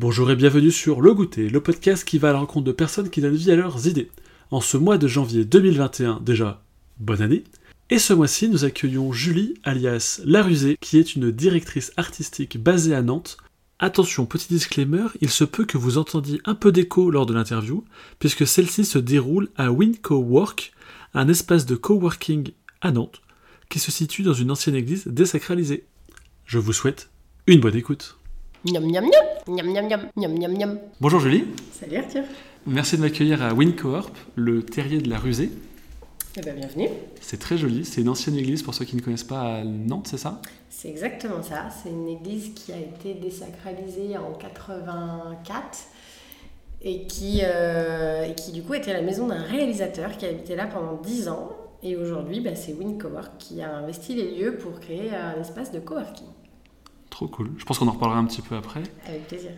Bonjour et bienvenue sur Le Goûter, le podcast qui va à la rencontre de personnes qui donnent vie à leurs idées. En ce mois de janvier 2021, déjà, bonne année. Et ce mois-ci, nous accueillons Julie, alias La Rusée, qui est une directrice artistique basée à Nantes. Attention, petit disclaimer, il se peut que vous entendiez un peu d'écho lors de l'interview, puisque celle-ci se déroule à Winco Work, un espace de coworking à Nantes, qui se situe dans une ancienne église désacralisée. Je vous souhaite une bonne écoute. Miam miam miam, miam miam miam, miam miam Bonjour Julie, Salut Arthur. merci de m'accueillir à Wincoorp, le terrier de la Rusée. Eh ben bienvenue. C'est très joli, c'est une ancienne église pour ceux qui ne connaissent pas à Nantes, c'est ça? C'est exactement ça. C'est une église qui a été désacralisée en 84 et qui, euh, et qui du coup était la maison d'un réalisateur qui a habité là pendant 10 ans. Et aujourd'hui, bah, c'est WinCowork qui a investi les lieux pour créer un espace de coworking. Trop cool. Je pense qu'on en reparlera un petit peu après. Avec plaisir.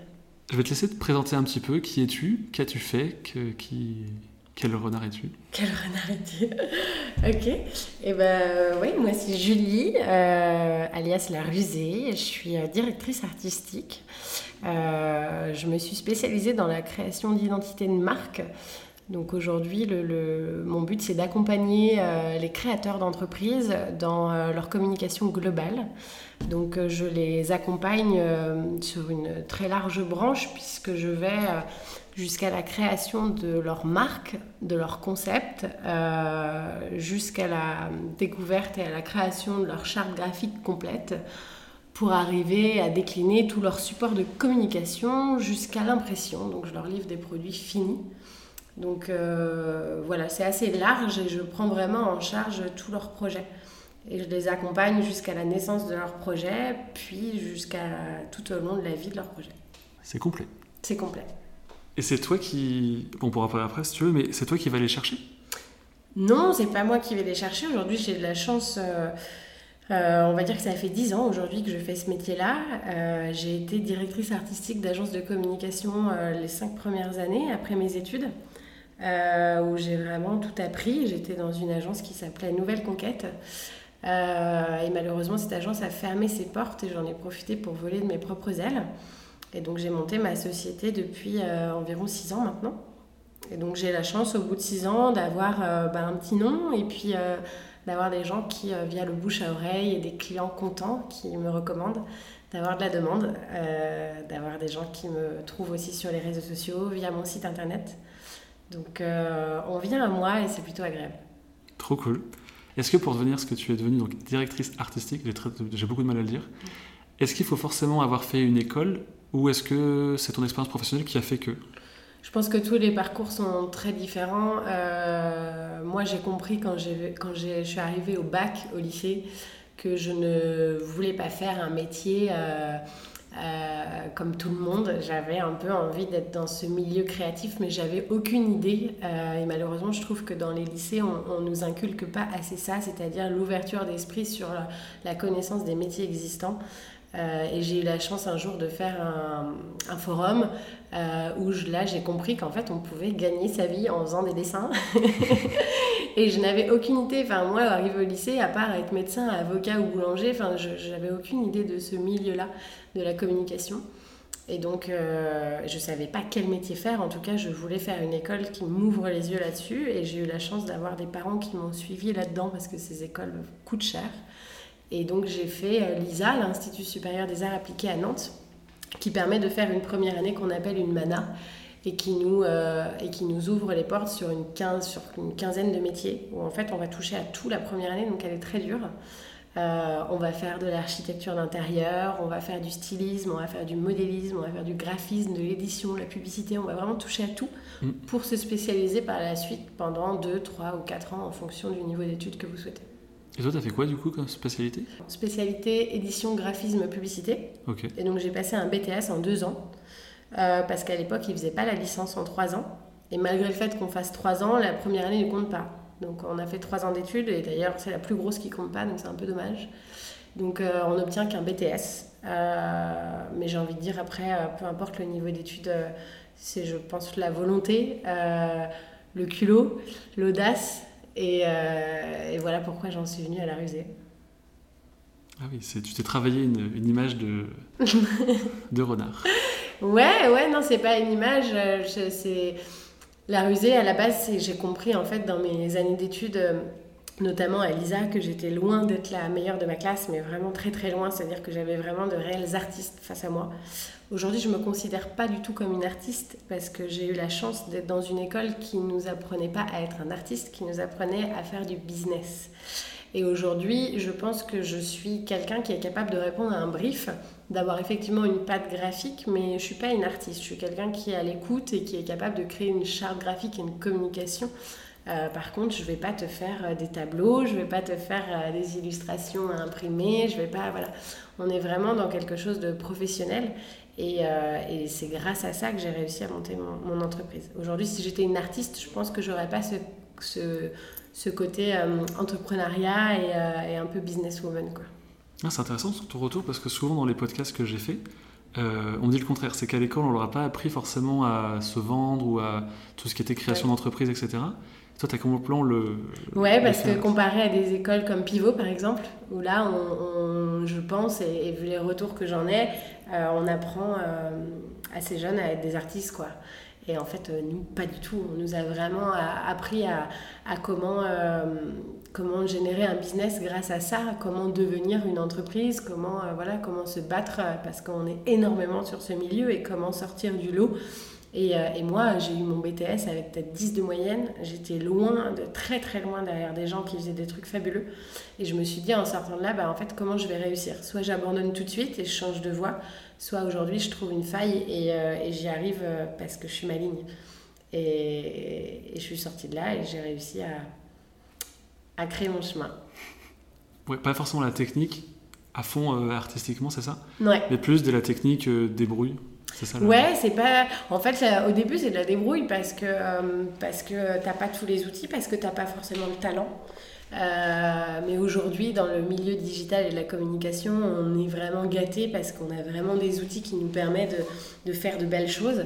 Je vais te laisser te présenter un petit peu. Qui es-tu Qu'as-tu fait que, qui... Quel renard es-tu Quel renard es-tu Ok. Et ben oui, moi c'est Julie, euh, alias La Rusée. Je suis euh, directrice artistique. Euh, je me suis spécialisée dans la création d'identité de marque. Donc aujourd'hui, mon but c'est d'accompagner euh, les créateurs d'entreprises dans euh, leur communication globale. Donc euh, je les accompagne sur une très large branche puisque je vais jusqu'à la création de leur marque, de leur concept, jusqu'à la découverte et à la création de leur charte graphique complète pour arriver à décliner tout leur support de communication jusqu'à l'impression. Donc je leur livre des produits finis. Donc euh, voilà, c'est assez large et je prends vraiment en charge tous leurs projets. Et je les accompagne jusqu'à la naissance de leur projet, puis jusqu'à tout au long de la vie de leur projet. C'est complet. C'est complet. Et c'est toi qui... Bon, on pourra parler après si tu veux, mais c'est toi qui vas les chercher? Non, c'est pas moi qui vais les chercher. Aujourd'hui, j'ai de la chance. euh, euh, on va dire que ça fait 10 ans aujourd'hui que je fais ce métier-là. Euh, j'ai été directrice artistique d'agence de communication euh, les 5 premières années après mes études, euh, où j'ai vraiment tout appris. J'étais dans une agence qui s'appelait Nouvelle Conquête. Euh, et malheureusement, cette agence a fermé ses portes et j'en ai profité pour voler de mes propres ailes. Et donc, j'ai monté ma société depuis euh, environ 6 ans maintenant. Et donc j'ai la chance au bout de six ans d'avoir bah, un petit nom et puis d'avoir des gens qui, via le bouche à oreille et des clients contents qui me recommandent, d'avoir de la demande, d'avoir des gens qui me trouvent aussi sur les réseaux sociaux, via mon site internet. Donc euh, on vient à moi et c'est plutôt agréable. Trop cool. Est-ce que pour devenir ce que tu es devenue, donc directrice artistique, j'ai beaucoup de mal à le dire, est-ce qu'il faut forcément avoir fait une école ou est-ce que c'est ton expérience professionnelle qui a fait que? Je pense que tous les parcours sont très différents. Euh, moi, j'ai compris quand, je suis arrivée au bac, au lycée, que je ne voulais pas faire un métier euh, euh, comme tout le monde. J'avais un peu envie d'être dans ce milieu créatif, mais j'avais aucune idée. Euh, et malheureusement, je trouve que dans les lycées, on, on nous inculque pas assez ça, c'est-à-dire l'ouverture d'esprit sur la connaissance des métiers existants. Euh, et j'ai eu la chance un jour de faire un, forum euh, où je- là j'ai compris qu'en fait on pouvait gagner sa vie en faisant des dessins. et je n'avais aucune idée, enfin moi arrivé au lycée, à part être médecin, avocat ou boulanger, enfin je j'avais aucune idée de ce milieu-là, de la communication. Et donc euh, je savais pas quel métier faire, en tout cas je voulais faire une école qui m'ouvre les yeux là-dessus et j'ai eu la chance d'avoir des parents qui m'ont suivi là-dedans parce que ces écoles coûtent cher. Et donc j'ai fait euh, l'ISA, l'Institut supérieur des arts appliqués à Nantes, qui permet de faire une première année qu'on appelle une MANA et qui nous, euh, et qui nous ouvre les portes sur une, quinze, sur une quinzaine de métiers où en fait on va toucher à tout la première année, donc elle est très dure. Euh, on va faire de l'architecture d'intérieur, on va faire du stylisme, on va faire du modélisme, on va faire du graphisme, de l'édition, de la publicité, on va vraiment toucher à tout Mm. pour se spécialiser par la suite pendant 2, 3 ou 4 ans en fonction du niveau d'études que vous souhaitez. Et toi, t'as fait quoi du coup comme spécialité? Spécialité édition, graphisme, publicité. Ok. Et donc j'ai passé un BTS en deux ans, euh, parce qu'à l'époque, ils ne faisaient pas la licence en trois ans. Et malgré le fait qu'on fasse trois ans, la première année ne compte pas. Donc on a fait trois ans d'études, et d'ailleurs c'est la plus grosse qui compte pas, donc c'est un peu dommage. Donc euh, on n'obtient qu'un BTS. Euh, mais j'ai envie de dire après, peu importe le niveau d'études, c'est je pense la volonté, le culot, l'audace. Et, euh, et voilà pourquoi j'en suis venue à la rusée. Ah oui, tu t'es travaillé une, une, image de, de renard. Ouais, ouais, non, c'est pas une image. C'est la rusée à la base. J'ai compris en fait dans mes années d'études notamment à Lisa, que j'étais loin d'être la meilleure de ma classe, mais vraiment très très loin, c'est-à-dire que j'avais vraiment de réels artistes face à moi. Aujourd'hui, je ne me considère pas du tout comme une artiste parce que j'ai eu la chance d'être dans une école qui ne nous apprenait pas à être un artiste, qui nous apprenait à faire du business. Et aujourd'hui, je pense que je suis quelqu'un qui est capable de répondre à un brief, d'avoir effectivement une patte graphique, mais je ne suis pas une artiste. Je suis quelqu'un qui est à l'écoute et qui est capable de créer une charte graphique et une communication euh, par contre, je ne vais pas te faire euh, des tableaux, je ne vais pas te faire euh, des illustrations à imprimer, je vais pas, voilà. On est vraiment dans quelque chose de professionnel et, c'est grâce à ça que j'ai réussi à monter mon, entreprise. Aujourd'hui, si j'étais une artiste, je pense que j'aurais pas ce, côté entrepreneuriat et, un peu businesswoman, quoi. Ah, c'est intéressant ton retour parce que souvent dans les podcasts que j'ai fait, on dit le contraire, c'est qu'à l'école, on leur a pas appris forcément à se vendre ou à tout ce qui était création d'entreprise, etc. Toi, tu as comment plan le. Ouais, parce que comparé à des écoles comme Pivot, par exemple, où là, on, je pense, et, vu les retours que j'en ai, euh, on apprend euh, assez jeune à être des artistes, quoi. Et en fait, euh, nous, pas du tout. On nous a vraiment appris à, à comment, comment générer un business grâce à ça, comment devenir une entreprise, comment, voilà, comment se battre, parce qu'on est énormément sur ce milieu, et comment sortir du lot. Euh, et, moi, j'ai eu mon BTS avec peut-être 10 de moyenne. J'étais loin, de, très très loin derrière des gens qui faisaient des trucs fabuleux. Et je me suis dit en sortant de là, bah, en fait, comment je vais réussir? Soit j'abandonne tout de suite et je change de voie, soit aujourd'hui je trouve une faille et, euh, j'y arrive euh, parce que je suis maligne. Et, et je suis sortie de là et j'ai réussi à, à créer mon chemin. Ouais, pas forcément la technique à fond artistiquement, c'est ça? Ouais. Mais plus de la technique débrouille ouais, c'est pas. En fait, au début, c'est de la débrouille parce que, euh, parce que t'as pas tous les outils, parce que t'as pas forcément le talent. Euh, mais aujourd'hui, dans le milieu digital et de la communication, on est vraiment gâté parce qu'on a vraiment des outils qui nous permettent de, faire de belles choses.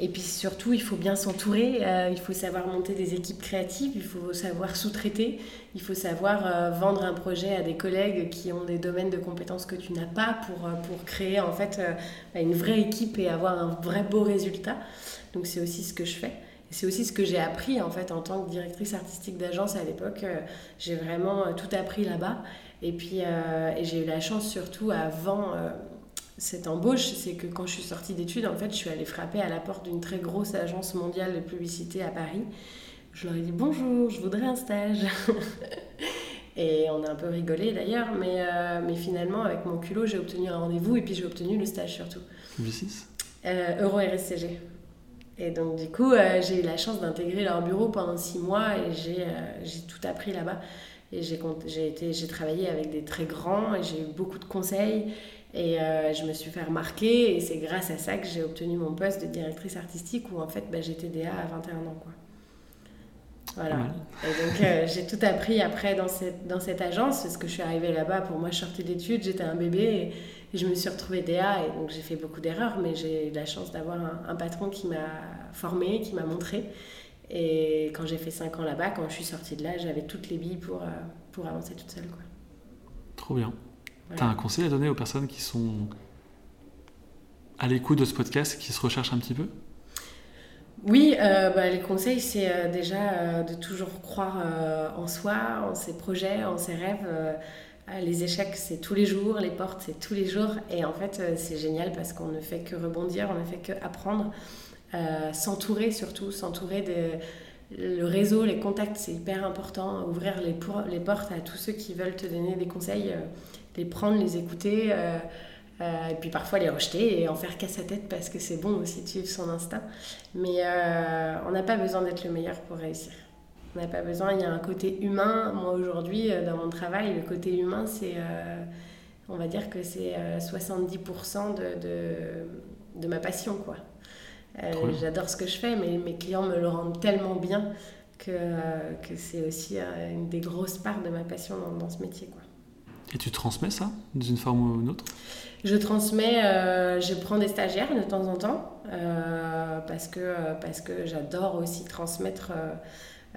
Et puis surtout, il faut bien s'entourer, euh, il faut savoir monter des équipes créatives, il faut savoir sous-traiter, il faut savoir euh, vendre un projet à des collègues qui ont des domaines de compétences que tu n'as pas pour, pour créer en fait une vraie équipe et avoir un vrai beau résultat. Donc c'est aussi ce que je fais c'est aussi ce que j'ai appris en fait en tant que directrice artistique d'agence à l'époque. Euh, j'ai vraiment euh, tout appris là-bas. Et puis euh, j'ai eu la chance surtout avant cette embauche, c'est que quand je suis sortie d'études, en fait, je suis allée frapper à la porte d'une très grosse agence mondiale de publicité à Paris. Je leur ai dit bonjour, je voudrais un stage. et on a un peu rigolé d'ailleurs, mais, mais finalement, avec mon culot, j'ai obtenu un rendez-vous et puis j'ai obtenu le stage surtout. V6 Euro RSCG. Et donc, du coup, euh, j'ai eu la chance d'intégrer leur bureau pendant six mois et j'ai euh, tout appris là-bas. Et j'ai travaillé avec des très grands et j'ai eu beaucoup de conseils. Et euh, je me suis fait remarquer et c'est grâce à ça que j'ai obtenu mon poste de directrice artistique où en fait bah, j'étais DA à 21 ans. Quoi. Voilà. Et donc j'ai tout appris après dans cette, dans cette agence parce que je suis arrivée là-bas, pour moi je sortais d'études, j'étais un bébé je me suis retrouvée DA et donc j'ai fait beaucoup d'erreurs, mais j'ai eu la chance d'avoir un, patron qui m'a formé, qui m'a montré. Et quand j'ai fait 5 ans là-bas, quand je suis sortie de là, j'avais toutes les billes pour, euh, pour avancer toute seule. Quoi. Trop bien. Tu as un conseil à donner aux personnes qui sont à l'écoute de ce podcast, qui se recherchent un petit peu? Oui, euh, bah, les conseils, c'est euh, déjà de toujours croire en soi, en ses projets, en ses rêves. Euh, les échecs, c'est tous les jours, les portes, c'est tous les jours. Et en fait, euh, c'est génial parce qu'on ne fait que rebondir, on ne fait que apprendre. Euh, s'entourer surtout, s'entourer de le réseau, les contacts, c'est hyper important. Ouvrir les, portes à tous ceux qui veulent te donner des conseils, les prendre, les écouter, et puis parfois les rejeter et en faire qu'à sa tête parce que c'est bon aussi de suivre son instinct. Mais on n'a pas besoin d'être le meilleur pour réussir. On n'a pas besoin, il y a un côté humain. Moi aujourd'hui, euh, dans mon travail, le côté humain, c'est, euh, on va dire que c'est 70% euh, de, de, de, ma passion. quoi. j'adore ce que je fais, mais mes clients me le rendent tellement bien que, que c'est aussi une des grosses parts de ma passion dans, dans, ce métier. Quoi. Et tu transmets ça d'une forme ou d'une autre? Je transmets, je prends des stagiaires de temps en temps parce que, parce que j'adore aussi transmettre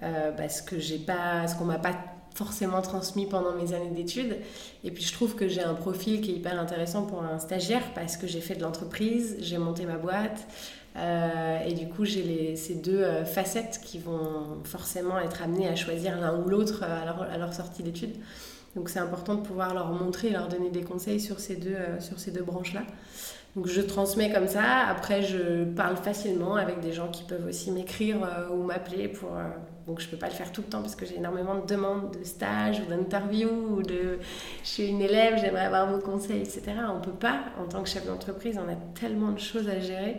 euh, parce que j'ai pas, ce qu'on m'a pas forcément transmis pendant mes années d'études. Et puis je trouve que j'ai un profil qui est hyper intéressant pour un stagiaire parce que j'ai fait de l'entreprise, j'ai monté ma boîte. Euh, et du coup, j'ai ces deux euh, facettes qui vont forcément être amenées à choisir l'un ou l'autre à à leur sortie d'études. Donc c'est important de pouvoir leur montrer, leur donner des conseils sur ces deux, sur ces deux branches-là. Donc je transmets comme ça. Après, je parle facilement avec des gens qui peuvent aussi m'écrire ou m'appeler pour. Euh, donc je peux pas le faire tout le temps parce que j'ai énormément de demandes de stage ou d'interview ou de. Je suis une élève, j'aimerais avoir vos conseils, etc. On peut pas en tant que chef d'entreprise. On a tellement de choses à gérer.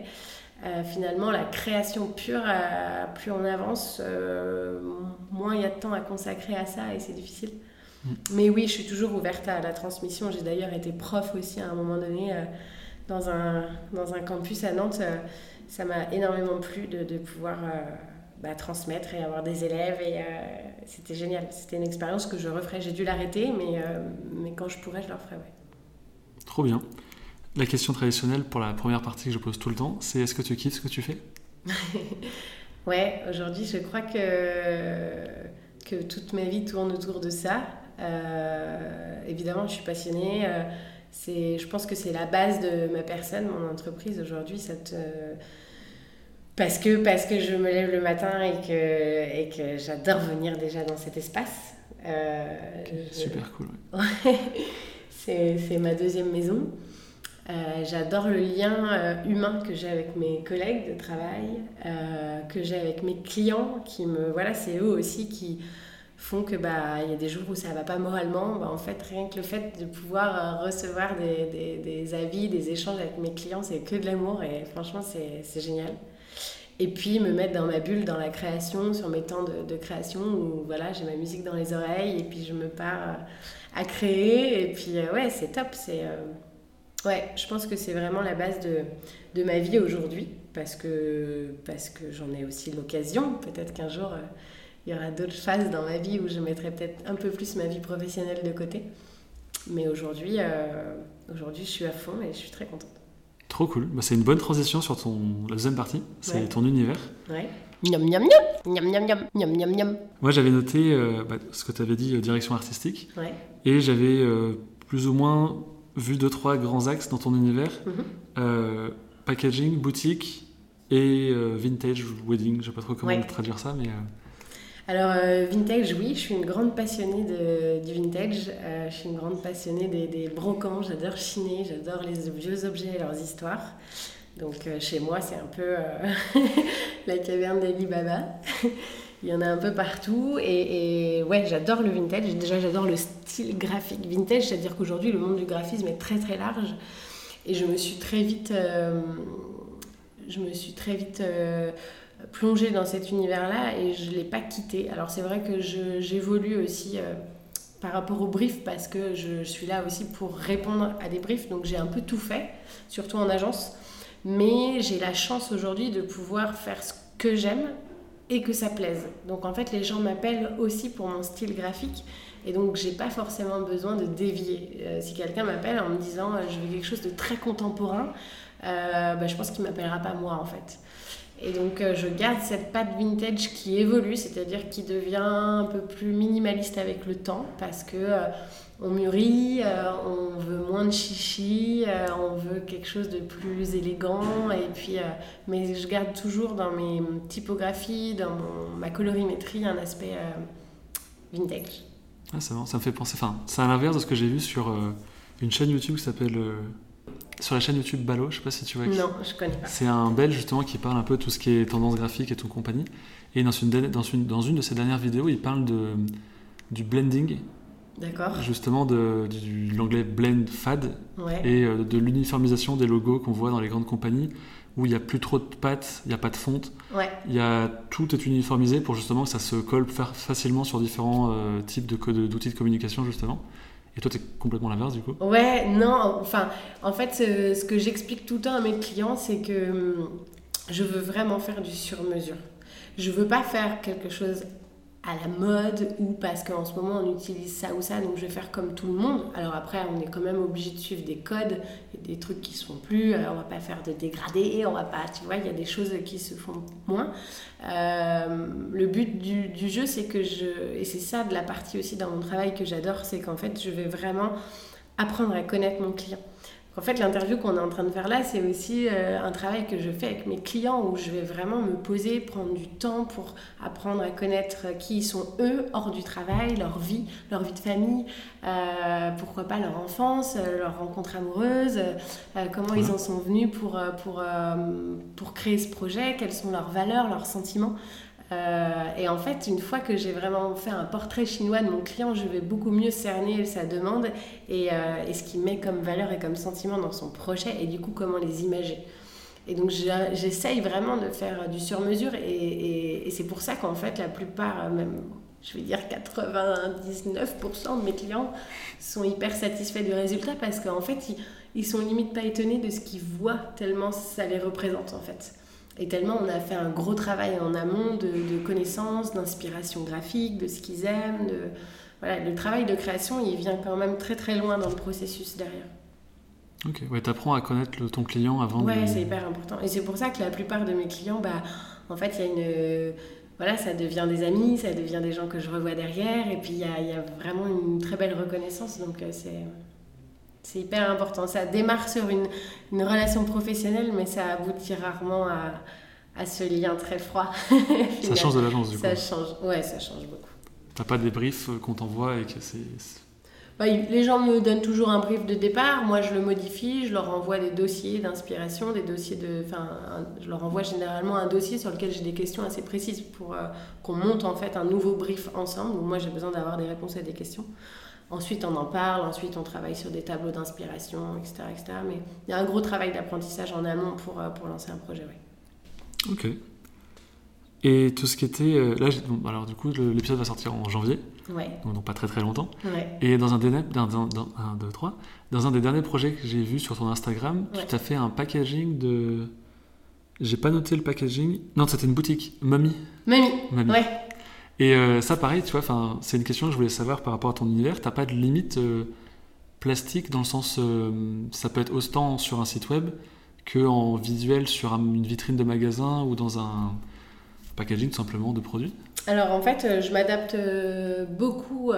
Euh, finalement, la création pure, plus on avance, moins il y a de temps à consacrer à ça et c'est difficile. Mm. Mais oui, je suis toujours ouverte à la transmission. J'ai d'ailleurs été prof aussi à un moment donné dans un, dans un campus à Nantes, euh, ça m'a énormément plu de, de pouvoir euh, bah, transmettre et avoir des élèves. Et euh, c'était génial. C'était une expérience que je referais. J'ai dû l'arrêter, mais, mais quand je pourrais, je le referais. Ouais. Trop bien. La question traditionnelle pour la première partie que je pose tout le temps, c'est est-ce que tu kiffes ce que tu fais? Ouais, aujourd'hui, je crois que, que toute ma vie tourne autour de ça. évidemment, je suis passionnée c'est, je pense que c'est la base de ma personne, mon entreprise aujourd'hui. Cette, parce, que, parce que je me lève le matin et que, et que j'adore venir déjà dans cet espace. Euh, super cool. c'est, c'est ma deuxième maison. Euh, j'adore le lien euh, humain que j'ai avec mes collègues de travail, que j'ai avec mes clients qui me voilà c'est eux aussi qui font que bah il y a des jours où ça va pas moralement bah, en fait rien que le fait de pouvoir euh, recevoir des, des, des, avis des échanges avec mes clients c'est que de l'amour et franchement c'est génial et puis me mettre dans ma bulle dans la création sur mes temps de, création où voilà j'ai ma musique dans les oreilles et puis je me pars euh, à créer et puis euh, ouais c'est top c'est ouais je pense que c'est vraiment la base de, de ma vie aujourd'hui parce que parce que j'en ai aussi l'occasion peut-être qu'un jour il y aura d'autres phases dans ma vie où je mettrai peut-être un peu plus ma vie professionnelle de côté. Mais aujourd'hui, euh, aujourd'hui, je suis à fond et je suis très contente. Trop cool. Bah, c'est une bonne transition sur ton, la deuxième partie. C'est ton univers. Ouais. Miam, miam, miam, miam, miam, miam, miam, miam. Moi, j'avais noté euh, bah, ce que tu avais dit, euh, direction artistique. Ouais. Et j'avais plus ou moins vu deux, trois grands axes dans ton univers. Mhm. packaging, boutique et vintage wedding. Je ne sais pas trop comment traduire ça, mais... Alors, euh, vintage, oui, je suis une grande passionnée du vintage. Euh, je suis une grande passionnée des, des brocants. J'adore chiner, j'adore les vieux objets et leurs histoires. Donc, euh, chez moi, c'est un peu la caverne d'Ali Baba. Il y en a un peu partout. Et, et ouais, j'adore le vintage. Déjà, j'adore le style graphique vintage. C'est-à-dire qu'aujourd'hui, le monde du graphisme est très, très large. Et je me suis très vite. je me suis très vite plongée dans cet univers-là et je ne l'ai pas quitté. Alors c'est vrai que j'évolue aussi euh, par rapport aux briefs parce que je, suis là aussi pour répondre à des briefs, donc j'ai un peu tout fait, surtout en agence. Mais j'ai la chance aujourd'hui de pouvoir faire ce que j'aime et que ça plaise. Donc en fait les gens m'appellent aussi pour mon style graphique et donc j'ai pas forcément besoin de dévier. Euh, si quelqu'un m'appelle en me disant euh, je veux quelque chose de très contemporain, bah, je pense qu'il m'appellera pas moi en fait. Et donc euh, je garde cette patte vintage qui évolue, c'est-à-dire qui devient un peu plus minimaliste avec le temps parce que euh, on mûrit, euh, on veut moins de chichi, on veut quelque chose de plus élégant et puis mais je garde toujours dans mes typographies, dans ma colorimétrie un aspect vintage. Ah, bon, ça me fait penser. Enfin, c'est à l'inverse de ce que j'ai vu sur une chaîne YouTube qui s'appelle sur la chaîne YouTube Balo, je sais pas si tu vois. Non, je connais pas. C'est un Belge justement qui parle un peu de tout ce qui est tendance graphique et tout compagnie. Et dans une, dans une, dans une de ses dernières vidéos, il parle de, du blending. D'accord. Justement de, de l'anglais blend fad et euh, de l'uniformisation des logos qu'on voit dans les grandes compagnies où il n'y a plus trop de pattes, il n'y a pas de fonte. Ouais. Y a, tout est uniformisé pour justement que ça se colle facilement sur différents euh, types d'outils de, de communication justement. Et toi, es complètement l'inverse du coup? Ouais, non, enfin, en fait, ce, que j'explique tout le temps à mes clients, c'est que hum, je veux vraiment faire du sur-mesure. Je veux pas faire quelque chose à la mode ou parce qu'en ce moment on utilise ça ou ça, donc je vais faire comme tout le monde. Alors après, on est quand même obligé de suivre des codes et des trucs qui se font plus. Alors on va pas faire de dégradés, on va pas, tu vois, il y a des choses qui se font moins. Euh, le but du, du jeu, c'est que je, et c'est ça de la partie aussi dans mon travail que j'adore, c'est qu'en fait, je vais vraiment apprendre à connaître mon client. En fait, l'interview qu'on est en train de faire là, c'est aussi euh, un travail que je fais avec mes clients où je vais vraiment me poser, prendre du temps pour apprendre à connaître qui ils sont eux hors du travail, leur vie, leur vie de famille, euh, pourquoi pas leur enfance, euh, leur rencontre amoureuse, comment ils en sont venus pour, pour, pour créer ce projet, quelles sont leurs valeurs, leurs sentiments. Euh, et en fait, une fois que j'ai vraiment fait un portrait chinois de mon client, je vais beaucoup mieux cerner sa demande et, euh, ce qu'il met comme valeur et comme sentiment dans son projet et du coup comment les imager. Et donc j'essaye vraiment de faire du sur-mesure et, c'est pour ça qu'en fait la plupart, même je vais dire 99% de mes clients sont hyper satisfaits du résultat parce qu'en fait ils, ils sont limite pas étonnés de ce qu'ils voient tellement ça les représente en fait. Et tellement on a fait un gros travail en amont de, de connaissances, d'inspiration graphique, de ce qu'ils aiment. De... Voilà, le travail de création, il vient quand même très très loin dans le processus derrière. Ok, ouais, apprends à connaître le, ton client avant ouais, c'est hyper important. Et c'est pour ça que la plupart de mes clients, bah, en fait, il y a une... Voilà, ça devient des amis, ça devient des gens que je revois derrière, et puis il y a, y a, vraiment une très belle reconnaissance, donc euh, c'est... C'est hyper important. Ça démarre sur une, une, relation professionnelle, mais ça aboutit rarement à, à ce lien très froid. ça change de l'agence du coup. Ça change, ouais, ça change beaucoup. T'as pas des briefs qu'on t'envoie et que c'est. Bah, les gens me donnent toujours un brief de départ. Moi, je le modifie. Je leur envoie des dossiers d'inspiration, des dossiers de. Enfin, je leur envoie généralement un dossier sur lequel j'ai des questions assez précises pour euh, qu'on monte en fait un nouveau brief ensemble. moi, j'ai besoin d'avoir des réponses à des questions. Ensuite, on en parle, ensuite, on travaille sur des tableaux d'inspiration, etc., etc. Mais il y a un gros travail d'apprentissage en amont pour, euh, pour lancer un projet. Ok. Et tout ce qui était. Euh, là, bon, alors du coup, l'épisode va sortir en janvier. Ouais. Donc, pas très très longtemps. Ouais. Et dans un, des, dans, dans, dans, un, deux, trois, dans un des derniers projets que j'ai vu sur ton Instagram, tu t'as fait un packaging de. J'ai pas noté le packaging. Non, c'était une boutique. Mummy. Mummy. Mummy. Ouais. Et euh, ça, pareil, tu vois, c'est une question que je voulais savoir par rapport à ton univers. T'as pas de limite euh, plastique dans le sens, euh, ça peut être autant sur un site web que en visuel sur une vitrine de magasin ou dans un packaging simplement de produits? Alors en fait, je m'adapte beaucoup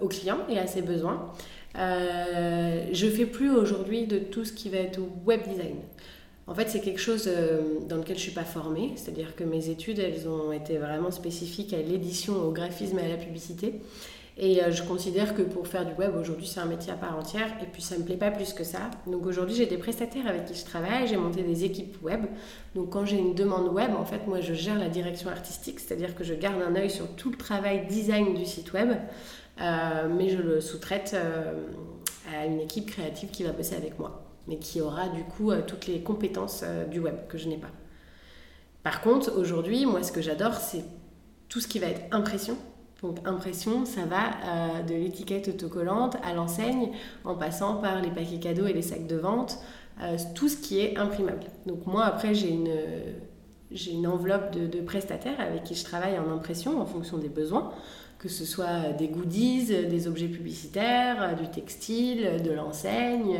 aux clients et à ses besoins. je fais plus aujourd'hui de tout ce qui va être web design. En fait, c'est quelque chose euh, dans lequel je ne suis pas formée, c'est-à-dire que mes études, elles ont été vraiment spécifiques à l'édition, au graphisme et à la publicité. Et euh, je considère que pour faire du web, aujourd'hui, c'est un métier à part entière. Et puis, ça ne me plaît pas plus que ça. Donc, aujourd'hui, j'ai des prestataires avec qui je travaille. J'ai monté des équipes web. Donc, quand j'ai une demande web, en fait, moi, je gère la direction artistique. C'est-à-dire que je garde un œil sur tout le travail design du site web. Euh, mais je le sous-traite à une équipe créative qui va bosser avec moi mais qui aura du coup euh, toutes les compétences euh, du web que je n'ai pas. Par contre, aujourd'hui, moi, ce que j'adore, c'est tout ce qui va être impression. Donc, impression, ça va euh, de l'étiquette autocollante à l'enseigne, en passant par les paquets cadeaux et les sacs de vente, tout ce qui est imprimable. Donc, moi, après, j'ai une, j'ai une enveloppe de, de, prestataires avec qui je travaille en impression en fonction des besoins, que ce soit des goodies, des objets publicitaires, du textile, de l'enseigne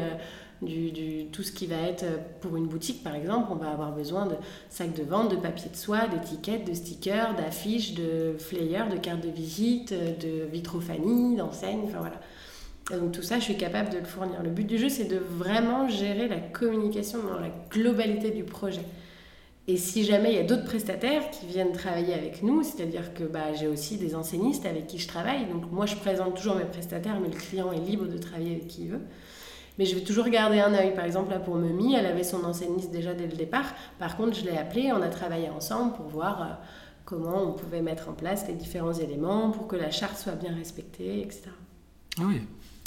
du, tout ce qui va être euh, pour une boutique par exemple, on va avoir besoin de sacs de vente, de papier de soie, d'étiquettes, de stickers, d'affiches, de flyers, de cartes de visite, de vitrophanie, d'enseignes, enfin voilà. donc tout ça, je suis capable de le fournir. Le but du jeu, c'est de vraiment gérer la communication dans la globalité du projet. Et si jamais il y a d'autres prestataires qui viennent travailler avec nous, c'est-à-dire que bah, j'ai aussi des enseignistes avec qui je travaille, donc moi je présente toujours mes prestataires, mais le client est libre de travailler avec qui il veut. Mais je vais toujours garder un œil. Par exemple, là pour Memi, elle avait son enseigniste déjà dès le départ. Par contre, je l'ai appelée, on a travaillé ensemble pour voir euh, comment on pouvait mettre en place les différents éléments pour que la charte soit bien respectée, etc. Ah oui.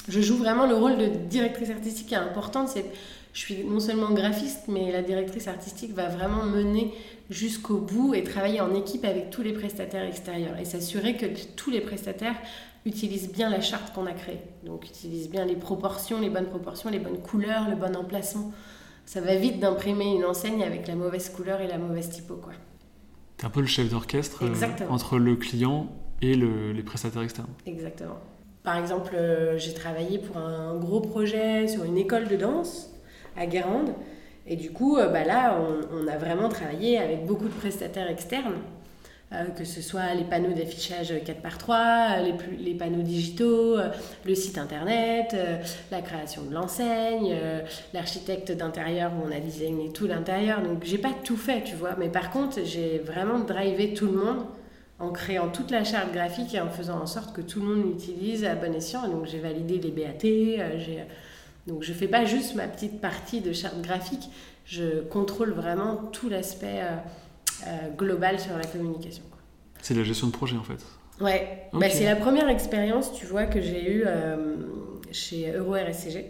Je joue vraiment le rôle de directrice artistique qui est importante. C'est, je suis non seulement graphiste, mais la directrice artistique va vraiment mener jusqu'au bout et travailler en équipe avec tous les prestataires extérieurs et s'assurer que tous les prestataires utilise bien la charte qu'on a créée. Donc utilise bien les proportions, les bonnes proportions, les bonnes couleurs, le bon emplacement. Ça va vite d'imprimer une enseigne avec la mauvaise couleur et la mauvaise typo. quoi. es un peu le chef d'orchestre euh, entre le client et les prestataires externes. Exactement. Par exemple, j'ai travaillé pour un gros projet sur une école de danse à Guérande. Et du coup, bah là, on, a vraiment travaillé avec beaucoup de prestataires externes. Euh, que ce soit les panneaux d'affichage 4x3, les, les, panneaux digitaux, euh, le site internet, euh, la création de l'enseigne, l'architecte d'intérieur où on a designé tout l'intérieur. Donc j'ai pas tout fait, tu vois, mais par contre j'ai vraiment drivé tout le monde en créant toute la charte graphique et en faisant en sorte que tout le monde l'utilise à bon escient. donc j'ai validé les BAT, donc je fais pas juste ma petite partie de charte graphique, je contrôle vraiment tout l'aspect euh, global sur la communication. C'est la gestion de projet en fait. Ouais, bah, c'est la première expérience, tu vois, que j'ai eue euh, chez Euro RSCG.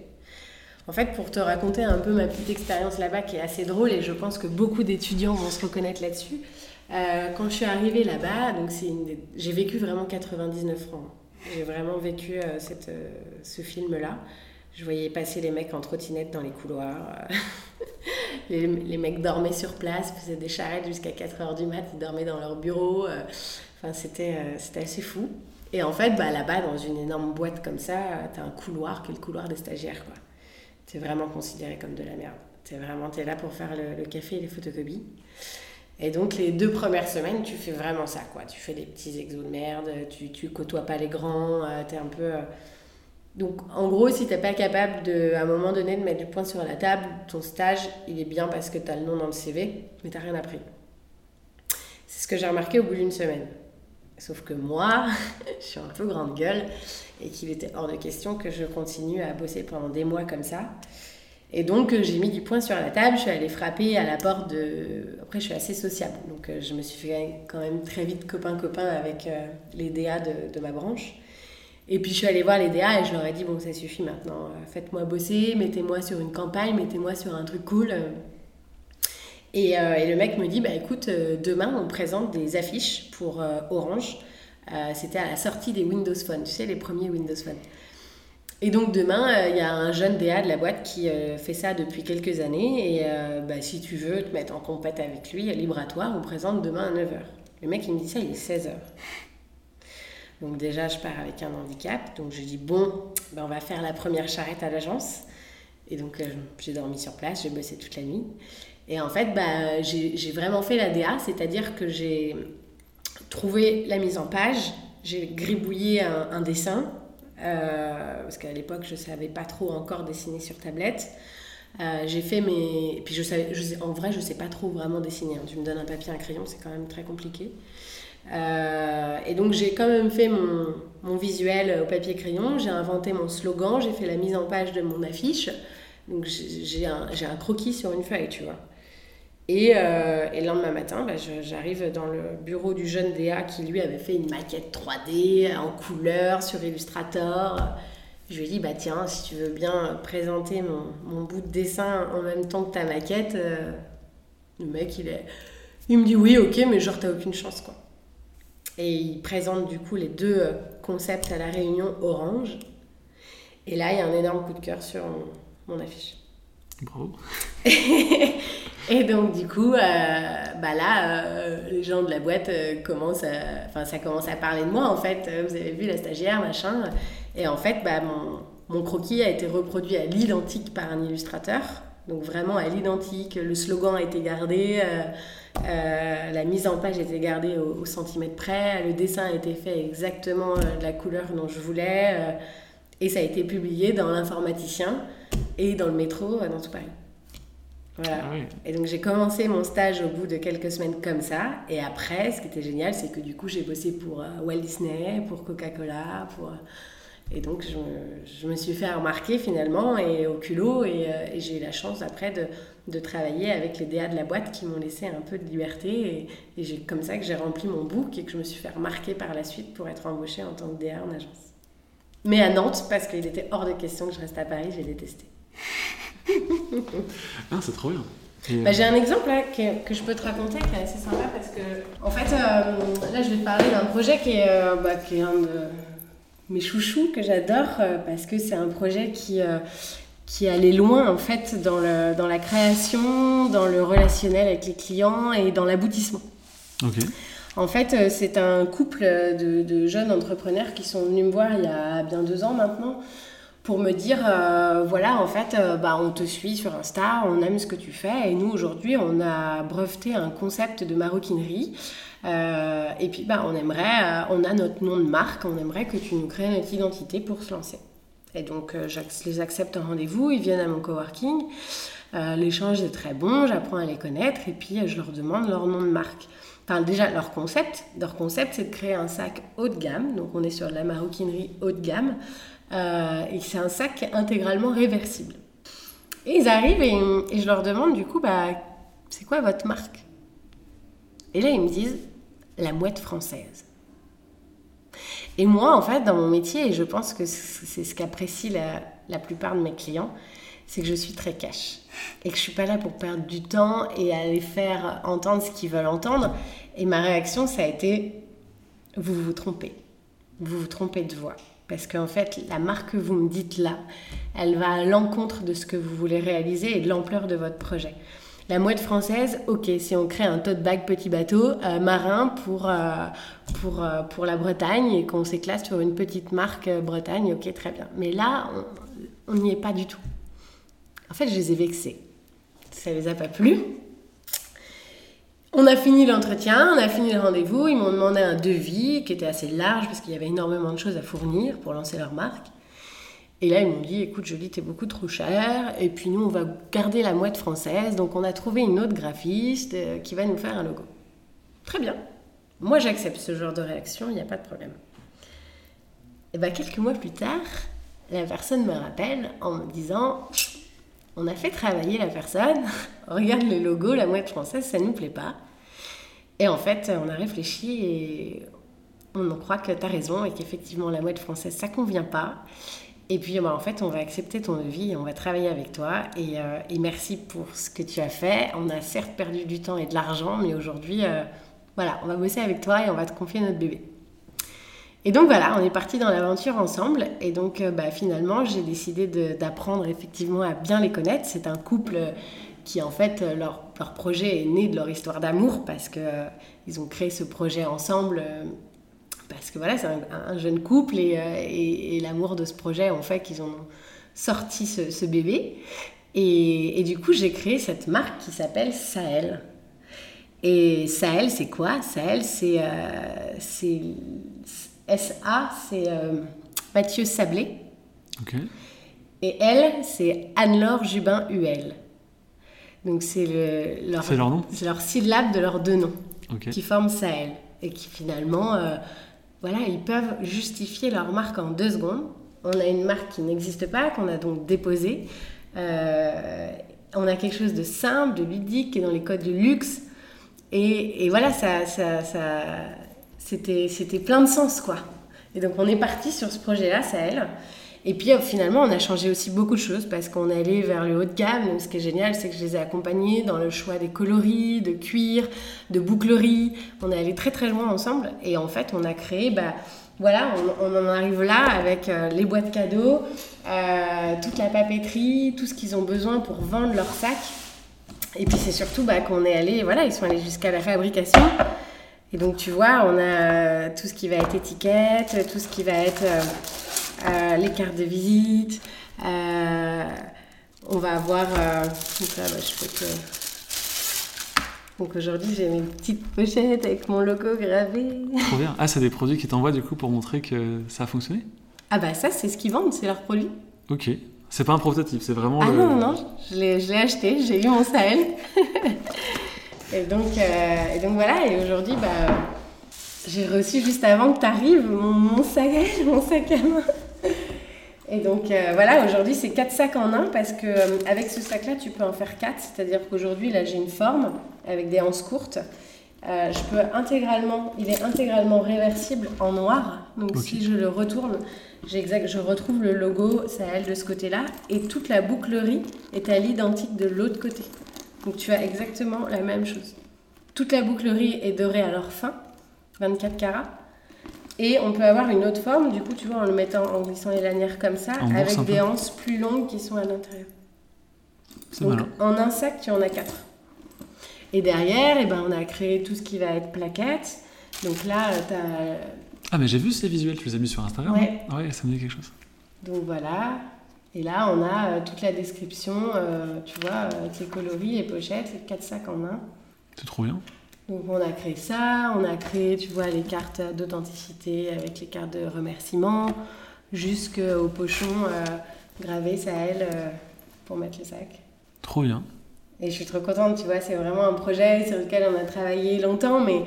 En fait, pour te raconter un peu ma petite expérience là-bas qui est assez drôle et je pense que beaucoup d'étudiants vont se reconnaître là-dessus. Euh, quand je suis arrivée là-bas, donc c'est j'ai vécu vraiment 99 francs. J'ai vraiment vécu cette, ce film-là. Je voyais passer les mecs en trottinette dans les couloirs. les, les, mecs dormaient sur place, faisaient des charrettes jusqu'à 4 heures du mat, ils dormaient dans leur bureau. Euh, enfin, c'était, euh, c'était assez fou. Et en fait, bah, là-bas, dans une énorme boîte comme ça, tu as un couloir qui est le couloir des stagiaires. Quoi. es vraiment considéré comme de la merde. Tu es vraiment es là pour faire le, café et les photocopies. Et donc, les deux premières semaines, tu fais vraiment ça. quoi. Tu fais des petits exos de merde, tu, tu côtoies pas les grands, euh, tu es un peu donc, en gros, si tu n'es pas capable, de, à un moment donné, de mettre du point sur la table, ton stage, il est bien parce que tu as le nom dans le CV, mais tu n'as rien appris. C'est ce que j'ai remarqué au bout d'une semaine. Sauf que moi, je suis un peu grande gueule et qu'il était hors de question que je continue à bosser pendant des mois comme ça. Et donc, euh, j'ai mis du point sur la table, je suis allée frapper à la porte de. Après, je suis assez sociable, donc euh, je me suis fait quand même très vite copain-copain avec euh, les DA de ma branche. Et puis je suis allée voir les DA et je leur ai dit bon ça suffit maintenant, euh, faites-moi bosser, mettez-moi sur une campagne, mettez-moi sur un truc cool. Et, euh, et, le mec me dit bah écoute, euh, demain on présente des affiches pour Orange. C'était à la sortie des Windows Phone, tu sais les premiers Windows Phone. Et donc demain, il y a un jeune DA de la boîte qui fait ça depuis quelques années. Et bah, si tu veux te mettre en compète avec lui, libre à on présente demain à 9h. Le mec, il me dit ça, il est 16h. Donc déjà, je pars avec un handicap. Donc je dis, bon, ben, on va faire la première charrette à l'agence. Et donc euh, j'ai dormi sur place, j'ai bossé toute la nuit. Et en fait, bah, j'ai vraiment fait la DA, c'est-à-dire que j'ai trouvé la mise en page, j'ai gribouillé un, dessin, euh, parce qu'à l'époque, je ne savais pas trop encore dessiner sur tablette. Euh, j'ai fait mes. Puis je savais, en vrai, je ne sais pas trop vraiment dessiner. Hein. Tu me donnes un papier, un crayon, c'est quand même très compliqué. Euh, et donc j'ai quand même fait mon, visuel au papier crayon, j'ai inventé mon slogan, j'ai fait la mise en page de mon affiche. Donc j'ai un, croquis sur une feuille, tu vois. Et, euh, le lendemain matin, bah, j'arrive dans le bureau du jeune DA qui lui avait fait une maquette 3D en couleur sur Illustrator. Je lui ai dit, bah tiens, si tu veux bien présenter mon, mon bout de dessin en même temps que ta maquette, euh, le mec il est... Il me dit oui, ok, mais genre t'as aucune chance quoi. Et il présente du coup les deux euh, concepts à la réunion Orange. Et là, il y a un énorme coup de cœur sur mon, affiche. Bravo. et donc, du coup, euh, bah là, euh, les gens de la boîte commencent. Enfin, ça commence à parler de moi, en fait. Vous avez vu la stagiaire, machin. Et en fait, bah, mon, mon croquis a été reproduit à l'identique par un illustrateur. Donc, vraiment à l'identique. Le slogan a été gardé. Euh, la mise en page était gardée au, centimètre près, le dessin a été fait exactement euh, de la couleur dont je voulais, euh, et ça a été publié dans l'informaticien et dans le métro dans tout Paris. Voilà. Ah et donc j'ai commencé mon stage au bout de quelques semaines comme ça, et après, ce qui était génial, c'est que du coup j'ai bossé pour Walt Disney, pour Coca-Cola, pour et donc, je me, je me, suis fait remarquer finalement et au culot. Et, euh, et j'ai eu la chance après de, de, travailler avec les DA de la boîte qui m'ont laissé un peu de liberté. Et, et c'est comme ça que j'ai rempli mon book et que je me suis fait remarquer par la suite pour être embauchée en tant que DA en agence. Mais à Nantes, parce qu'il était hors de question que je reste à Paris, j'ai détesté. ah, c'est trop bien. Bah, j'ai un exemple là, que, que, je peux te raconter qui est assez sympa parce que, en fait, euh, là je vais te parler d'un projet qui est, euh, bah, qui est un de mes chouchous que j'adore euh, parce que c'est un projet qui, euh, qui allait loin en fait dans, le, dans la création, dans le relationnel avec les clients et dans l'aboutissement. En fait, c'est un couple de, de, jeunes entrepreneurs qui sont venus me voir il y a bien deux ans maintenant pour me dire voilà en fait bah, on te suit sur Insta on aime ce que tu fais et nous aujourd'hui on a breveté un concept de maroquinerie et puis bah, on aimerait on a notre nom de marque on aimerait que tu nous crées notre identité pour se lancer et donc, euh, je les accepte en rendez-vous, ils viennent à mon coworking. Euh, l'échange est très bon, j'apprends à les connaître et puis euh, je leur demande leur nom de marque. Enfin, déjà, leur concept, leur concept, c'est de créer un sac haut de gamme. Donc, on est sur de la maroquinerie haut de gamme. et c'est un sac intégralement réversible. Et ils arrivent et, et je leur demande du coup, bah, c'est quoi votre marque? Et là, ils me disent la mouette française. Et moi, en fait, dans mon métier, et je pense que c'est ce qu'apprécient la, la, plupart de mes clients, c'est que je suis très cash. Et que je suis pas là pour perdre du temps et aller faire entendre ce qu'ils veulent entendre. Et ma réaction, ça a été vous vous trompez. Vous vous trompez de voix. Parce qu'en fait, la marque que vous me dites là, elle va à l'encontre de ce que vous voulez réaliser et de l'ampleur de votre projet. La mouette française, ok, si on crée un tote bag petit bateau euh, marin pour, euh, pour, euh, pour la Bretagne et qu'on s'éclate sur une petite marque Bretagne, ok, très bien. Mais là, on n'y est pas du tout. En fait, je les ai vexés. Ça les a pas plu. On a fini l'entretien, on a fini le rendez-vous. Ils m'ont demandé un devis qui était assez large parce qu'il y avait énormément de choses à fournir pour lancer leur marque. Et là, ils m'ont dit, écoute, Jolie, t'es beaucoup trop cher. Et puis nous, on va garder la mouette française. Donc on a trouvé une autre graphiste euh, qui va nous faire un logo. Très bien. Moi, j'accepte ce genre de réaction, il n'y a pas de problème. Et bien, quelques mois plus tard, la personne me rappelle en me disant, on a fait travailler la personne, on regarde le logo, la mouette française, ça ne nous plaît pas. Et en fait, on a réfléchi et on en croit que tu as raison et qu'effectivement, la mouette française, ça convient pas. Et puis, bah, en fait, on va accepter ton devis et on va travailler avec toi. Euh, et, merci pour ce que tu as fait. On a certes perdu du temps et de l'argent, mais aujourd'hui, euh, voilà, on va bosser avec toi et on va te confier notre bébé. Et donc voilà, on est parti dans l'aventure ensemble. Et donc euh, bah, finalement, j'ai décidé d'apprendre effectivement à bien les connaître. C'est un couple qui en fait, leur, leur, projet est né de leur histoire d'amour parce qu'ils ont créé ce projet ensemble parce que voilà, c'est un, jeune couple euh, et, l'amour de ce projet ont fait qu'ils ont sorti ce, bébé. Et, du coup, j'ai créé cette marque qui s'appelle Sahel. Et Sahel, c'est quoi? Sahel, c'est euh, SA, c'est euh, Mathieu Sablé. Et elle, c'est Anne-Laure Jubin-Huel. Donc c'est le, leur, leur, nom? C'est leur syllabe de leurs deux noms qui forment Sahel. Et qui finalement voilà, ils peuvent justifier leur marque en deux secondes. On a une marque qui n'existe pas, qu'on a donc déposée. Euh, on a quelque chose de simple, de ludique, qui est dans les codes du luxe. Et, voilà, ça, ça, ça c'était plein de sens, quoi. Et donc on est parti sur ce projet-là, Sahel. Et puis euh, finalement, on a changé aussi beaucoup de choses parce qu'on est allé vers le haut de gamme. Donc, ce qui est génial, c'est que je les ai accompagnés dans le choix des coloris, de cuir, de bouclerie. On est allé très très loin ensemble. Et en fait, on a créé, bah, voilà, on, en arrive là avec euh, les boîtes cadeaux, euh, toute la papeterie, tout ce qu'ils ont besoin pour vendre leur sac. Et puis c'est surtout bah, qu'on est allé, voilà, ils sont allés jusqu'à la fabrication. Et donc tu vois, on a tout ce qui va être étiquette, tout ce qui va être euh, les cartes de visite. Euh, on va avoir. Euh, donc là, bah, je peux que. Donc aujourd'hui, j'ai mes petites pochettes avec mon logo gravé. Trop bien. Ah, c'est des produits qui t'envoient du coup pour montrer que ça a fonctionné? Ah, bah ça, c'est ce qu'ils vendent, c'est leurs produits. Ok. C'est pas un prototype, c'est vraiment. Ah non, non, je l'ai acheté, j'ai eu mon Sahel. et, donc, et donc voilà, et aujourd'hui, bah, j'ai reçu juste avant que tu arrives mon, mon, sac, mon sac à main. Et donc euh, voilà, aujourd'hui c'est quatre sacs en un parce que euh, avec ce sac-là tu peux en faire quatre, c'est-à-dire qu'aujourd'hui là j'ai une forme avec des hanches courtes. Euh, je peux intégralement, il est intégralement réversible en noir. Donc si je le retourne, je retrouve le logo Sahel de ce côté-là et toute la bouclerie est à l'identique de l'autre côté. Donc tu as exactement la même chose. Toute la bouclerie est dorée à leur fin, 24 carats. Et on peut avoir une autre forme, du coup, tu vois, en le mettant, en glissant les lanières comme ça, avec des anses plus longues qui sont à l'intérieur. Donc, en un sac, tu en as quatre. Et derrière, eh ben, on a créé tout ce qui va être plaquettes. Donc là, t'as. Ah, mais j'ai vu ces visuels, tu les as mis sur Instagram Ouais. hein Ouais, ça me dit quelque chose. Donc voilà. Et là, on a euh, toute la description, euh, tu vois, avec les coloris, les pochettes, les quatre sacs en un. C'est trop bien. Donc on a créé ça, on a créé, tu vois, les cartes d'authenticité avec les cartes de remerciement, jusqu'au pochon euh, gravé ça elle euh, pour mettre les sacs. Trop bien. Et je suis trop contente, tu vois, c'est vraiment un projet sur lequel on a travaillé longtemps, mais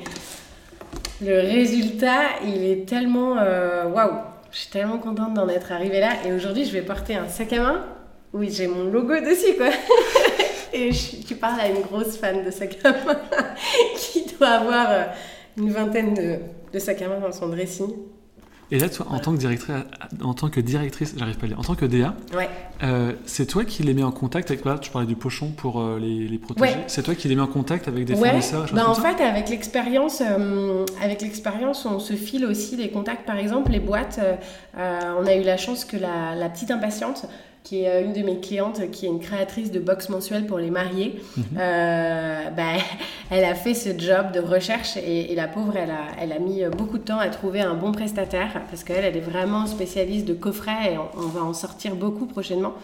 le résultat, il est tellement... euh, Waouh Je suis tellement contente d'en être arrivée là. Et aujourd'hui, je vais porter un sac à main où j'ai mon logo dessus, quoi. Et je- tu parles à une grosse fan de sac à main qui doit avoir euh, une vingtaine de, de sacs à main dans son dressing. Et là, toi, en tant que directrice, en tant que directrice, j'arrive pas à le dire, en tant que DA, Ouais. euh, c'est toi qui les mets en contact avec, voilà, tu parlais du pochon pour euh, les, les protéger. Ouais. C'est toi qui les mets en contact avec des Ouais, fournisseurs, comme en fait, avec l'expérience, euh, avec l'expérience, on se file aussi les contacts. Par exemple, les boîtes, on a eu la chance que la, la petite impatiente, qui est euh, une de mes clientes, qui est une créatrice de box mensuelle pour les mariés, euh, bah, elle a fait ce job de recherche et, et la pauvre, elle a, elle a mis beaucoup de temps à trouver un bon prestataire parce qu'elle, elle est vraiment spécialiste de coffrets et on, on va en sortir beaucoup prochainement.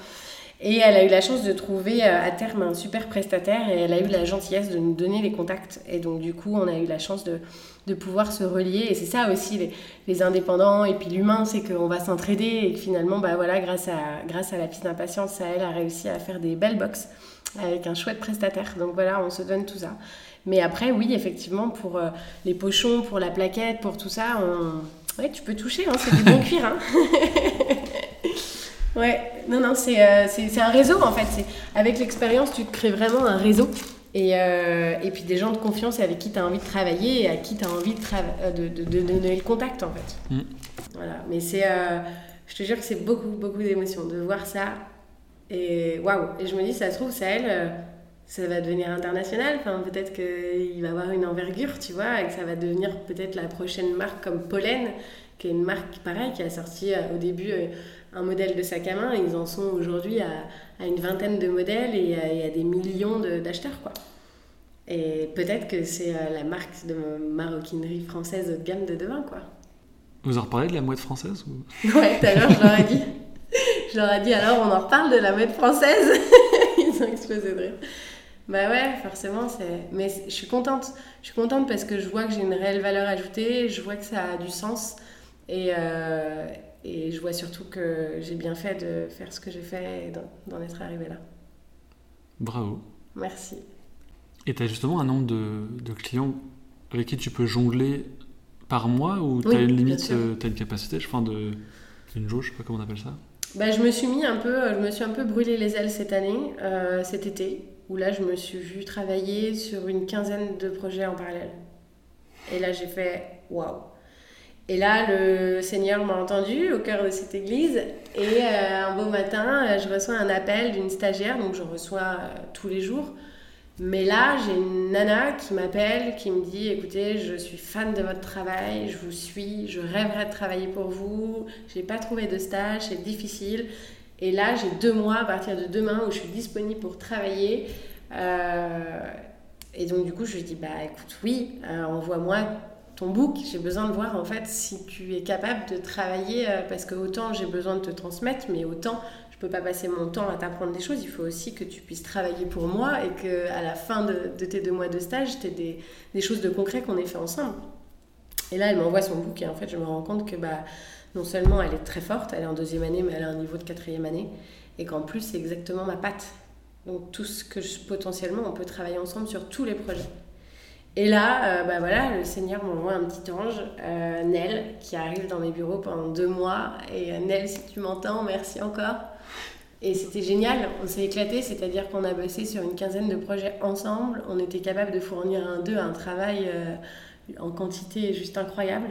Et elle a eu la chance de trouver euh, à terme un super prestataire et elle a eu la gentillesse de nous donner les contacts. Et donc, du coup, on a eu la chance de, de pouvoir se relier. Et c'est ça aussi, les, les indépendants et puis l'humain, c'est qu'on va s'entraider et que finalement, bah voilà, grâce à, grâce à la petite impatience, ça, elle a réussi à faire des belles box avec un chouette prestataire. Donc voilà, on se donne tout ça. Mais après, oui, effectivement, pour euh, les pochons, pour la plaquette, pour tout ça, on... ouais, tu peux toucher, hein, c'est du bon cuir. Hein. Ouais, non, non, c'est euh, un réseau en fait. Avec l'expérience, tu te crées vraiment un réseau. Et, euh, et puis des gens de confiance avec qui tu as envie de travailler et à qui tu as envie de, euh, de, de, de donner le contact en fait. Mm. Voilà, mais c'est. euh, je te jure que c'est beaucoup, beaucoup d'émotions de voir ça. Et waouh! Et je me dis, ça se trouve, ça elle, ça va devenir international. Enfin, peut-être qu'il va avoir une envergure, tu vois, et que ça va devenir peut-être la prochaine marque comme Pollen, qui est une marque pareil, qui a sorti au début un modèle de sac à main. Et ils en sont aujourd'hui à, à une vingtaine de modèles et à, et à des millions d'acheteurs, quoi. Et peut-être que c'est euh, la marque de maroquinerie française haut de gamme de demain, quoi. Vous en reparlez de la mouette française ou... Ouais, tout à l'heure, je leur ai dit. Je leur ai dit, alors on en reparle de la mode française Ils ont explosé de rire. Bah ouais, forcément, c'est. Mais je suis contente. Je suis contente parce que je vois que j'ai une réelle valeur ajoutée, je vois que ça a du sens. Et, euh, et je vois surtout que j'ai bien fait de faire ce que j'ai fait et d'en- être arrivée là. Bravo. Merci. Et tu as justement un nombre de, de clients avec qui tu peux jongler par mois ou tu as Oui, une limite, sûr. tu as une capacité, je pense, de. Une jauge, je sais pas comment on appelle ça? Bah, je me suis mis un peu, je me suis un peu brûlé les ailes cette année, euh, cet été, où là je me suis vue travailler sur une quinzaine de projets en parallèle. Et là j'ai fait waouh. Et là le Seigneur m'a entendu au cœur de cette église et euh, un beau matin euh, je reçois un appel d'une stagiaire, donc je reçois euh, tous les jours. Mais là, j'ai une nana qui m'appelle, qui me dit écoutez, je suis fan de votre travail, je vous suis, je rêverais de travailler pour vous, j'ai pas trouvé de stage, c'est difficile. Et là, j'ai deux mois à partir de demain où je suis disponible pour travailler. Et donc, du coup, je lui dis bah écoute, oui, envoie-moi ton book. J'ai besoin de voir en fait si tu es capable de travailler euh, parce que autant j'ai besoin de te transmettre, mais autant je peux pas passer mon temps à t'apprendre des choses. Il faut aussi que tu puisses travailler pour moi et que à la fin de, de tes deux mois de stage, tu aies des, choses de concret qu'on ait fait ensemble. Et là, elle m'envoie son book et en fait, je me rends compte que bah, non seulement elle est très forte, elle est en deuxième année, mais elle a un niveau de quatrième année, et qu'en plus, c'est exactement ma patte. Donc, tout ce que potentiellement, on peut travailler ensemble sur tous les projets. Et là, euh, bah le Seigneur m'envoie un petit ange, euh, Nel, qui arrive dans mes bureaux pendant deux mois. Et euh, Nel, si tu m'entends, merci encore. Et c'était génial, on s'est éclaté, c'est-à-dire qu'on a bossé sur une quinzaine de projets ensemble. On était capable de fournir un d'eux un travail euh, en quantité juste incroyable.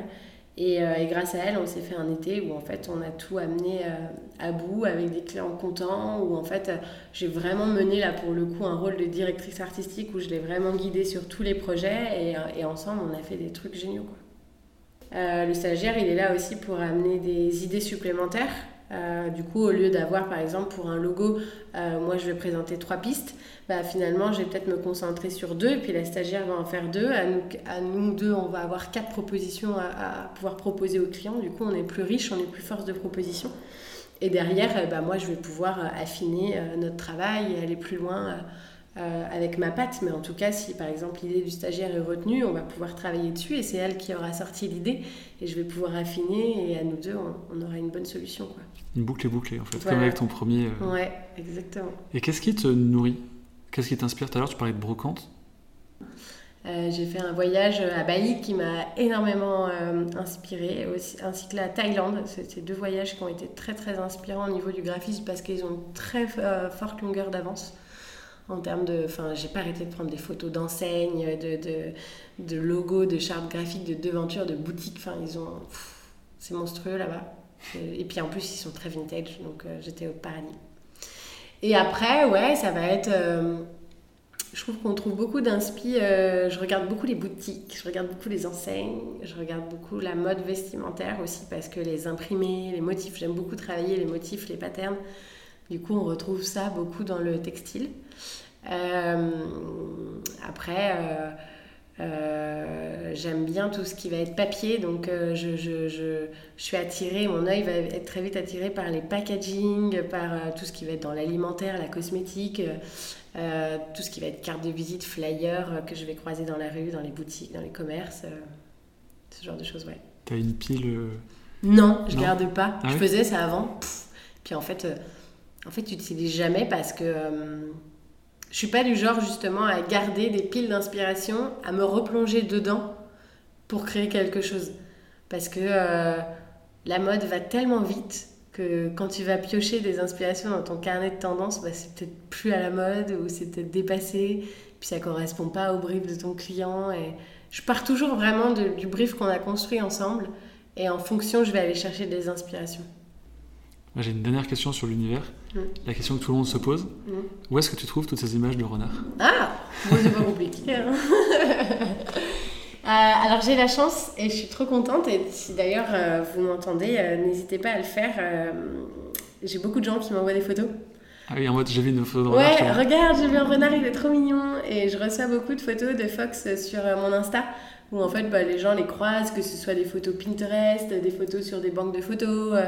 Et, euh, et grâce à elle, on s'est fait un été où en fait on a tout amené euh, à bout avec des clients contents, où en fait euh, j'ai vraiment mené là pour le coup un rôle de directrice artistique où je l'ai vraiment guidée sur tous les projets et, ensemble on a fait des trucs géniaux. Le stagiaire, il est là aussi pour amener des idées supplémentaires. Euh, du coup, au lieu d'avoir, par exemple, pour un logo, euh, moi je vais présenter trois pistes, bah, finalement, je vais peut-être me concentrer sur deux, et puis la stagiaire va en faire deux. À nous, nous deux, on va avoir quatre propositions à, pouvoir proposer aux clients. Du coup, on est plus riche, on est plus force de proposition. Et derrière, bah, moi, je vais pouvoir affiner notre travail et aller plus loin euh, avec ma patte, mais en tout cas, si par exemple l'idée du stagiaire est retenue, on va pouvoir travailler dessus et c'est elle qui aura sorti l'idée et je vais pouvoir affiner et à nous deux, on, aura une bonne solution. Quoi. Une boucle est bouclée en fait, comme avec ton premier. Euh. Ouais, exactement. Et qu'est-ce qui te nourrit? Qu'est-ce qui t'inspire? Tout à l'heure, tu parlais de brocante. Euh, j'ai fait un voyage à Bali qui m'a énormément inspiré, aussi, ainsi que la Thaïlande. C'est deux voyages qui ont été très très inspirants au niveau du graphisme parce qu'ils ont une très forte longueur d'avance en termes de. Enfin, j'ai pas arrêté de prendre des photos d'enseignes, de, de, de, logos, de chartes graphiques, de devantures, de boutiques. Enfin, ils ont. C'est monstrueux là-bas. Et puis en plus, ils sont très vintage, donc euh, j'étais au paradis. Et après, ouais, ça va être. Euh, je trouve qu'on trouve beaucoup d'inspi. Euh, je regarde beaucoup les boutiques, je regarde beaucoup les enseignes, je regarde beaucoup la mode vestimentaire aussi parce que les imprimés, les motifs, j'aime beaucoup travailler les motifs, les patterns. Du coup, on retrouve ça beaucoup dans le textile. Euh, après, euh, euh, j'aime bien tout ce qui va être papier, donc je, je, je, je, suis attirée, mon œil va être très vite attiré par les packaging, par tout ce qui va être dans l'alimentaire, la cosmétique, tout ce qui va être carte de visite, flyer que je vais croiser dans la rue, dans les boutiques, dans les commerces, ce genre de choses, ouais. T'as une pile Non, je garde pas. Ah je faisais ça avant. Puis en fait, en fait, tu n'utilises jamais parce que euh, je suis pas du genre justement à garder des piles d'inspiration, à me replonger dedans pour créer quelque chose. Parce que euh, la mode va tellement vite que quand tu vas piocher des inspirations dans ton carnet de tendance, bah, c'est peut-être plus à la mode ou c'est peut-être dépassé, puis ça correspond pas au brief de ton client. Et je pars toujours vraiment du brief qu'on a construit ensemble et en fonction, je vais aller chercher des inspirations. J'ai une dernière question sur l'univers. Mm. La question que tout le monde se pose. Mm. Où est-ce que tu trouves toutes ces images de renards Ah Moi, c'est pas compliqué. Hein. Euh, alors, j'ai la chance et je suis trop contente. Et si d'ailleurs euh, vous m'entendez, euh, n'hésitez pas à le faire. j'ai beaucoup de gens qui m'envoient des photos. Ah oui, en mode j'ai vu une photo de renard. Ouais, regarde, j'ai vu un renard, il est trop mignon. Et je reçois beaucoup de photos de Fox sur mon Insta où en fait bah, les gens les croisent, que ce soit des photos Pinterest, des photos sur des banques de photos, euh,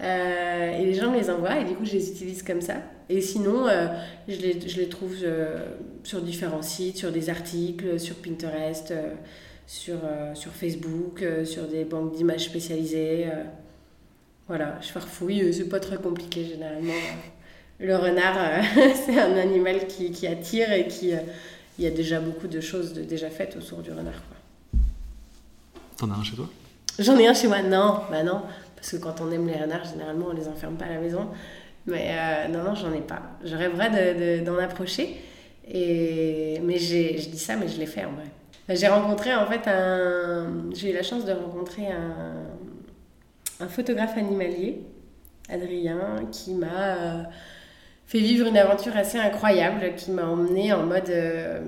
euh, et les gens me les envoient et du coup je les utilise comme ça. Et sinon, euh, je, les, je, les, trouve sur différents sites, sur des articles, sur Pinterest, sur, sur Facebook, sur des banques d'images spécialisées. voilà, je farfouille, c'est pas très compliqué généralement. Le renard, c'est un animal qui, qui, attire et qui... il y a déjà beaucoup de choses déjà faites autour du renard. T'en as un chez toi? J'en ai un chez moi, non, bah non, parce que quand on aime les renards, généralement on les enferme pas à la maison. Mais euh, non, non, j'en ai pas. Je rêverais d'en approcher. Et... Mais je dis ça, mais je l'ai fait en vrai. J'ai rencontré en fait un. J'ai eu la chance de rencontrer un, un photographe animalier, Adrien, qui m'a euh, fait vivre une aventure assez incroyable, qui m'a emmené en mode. Euh,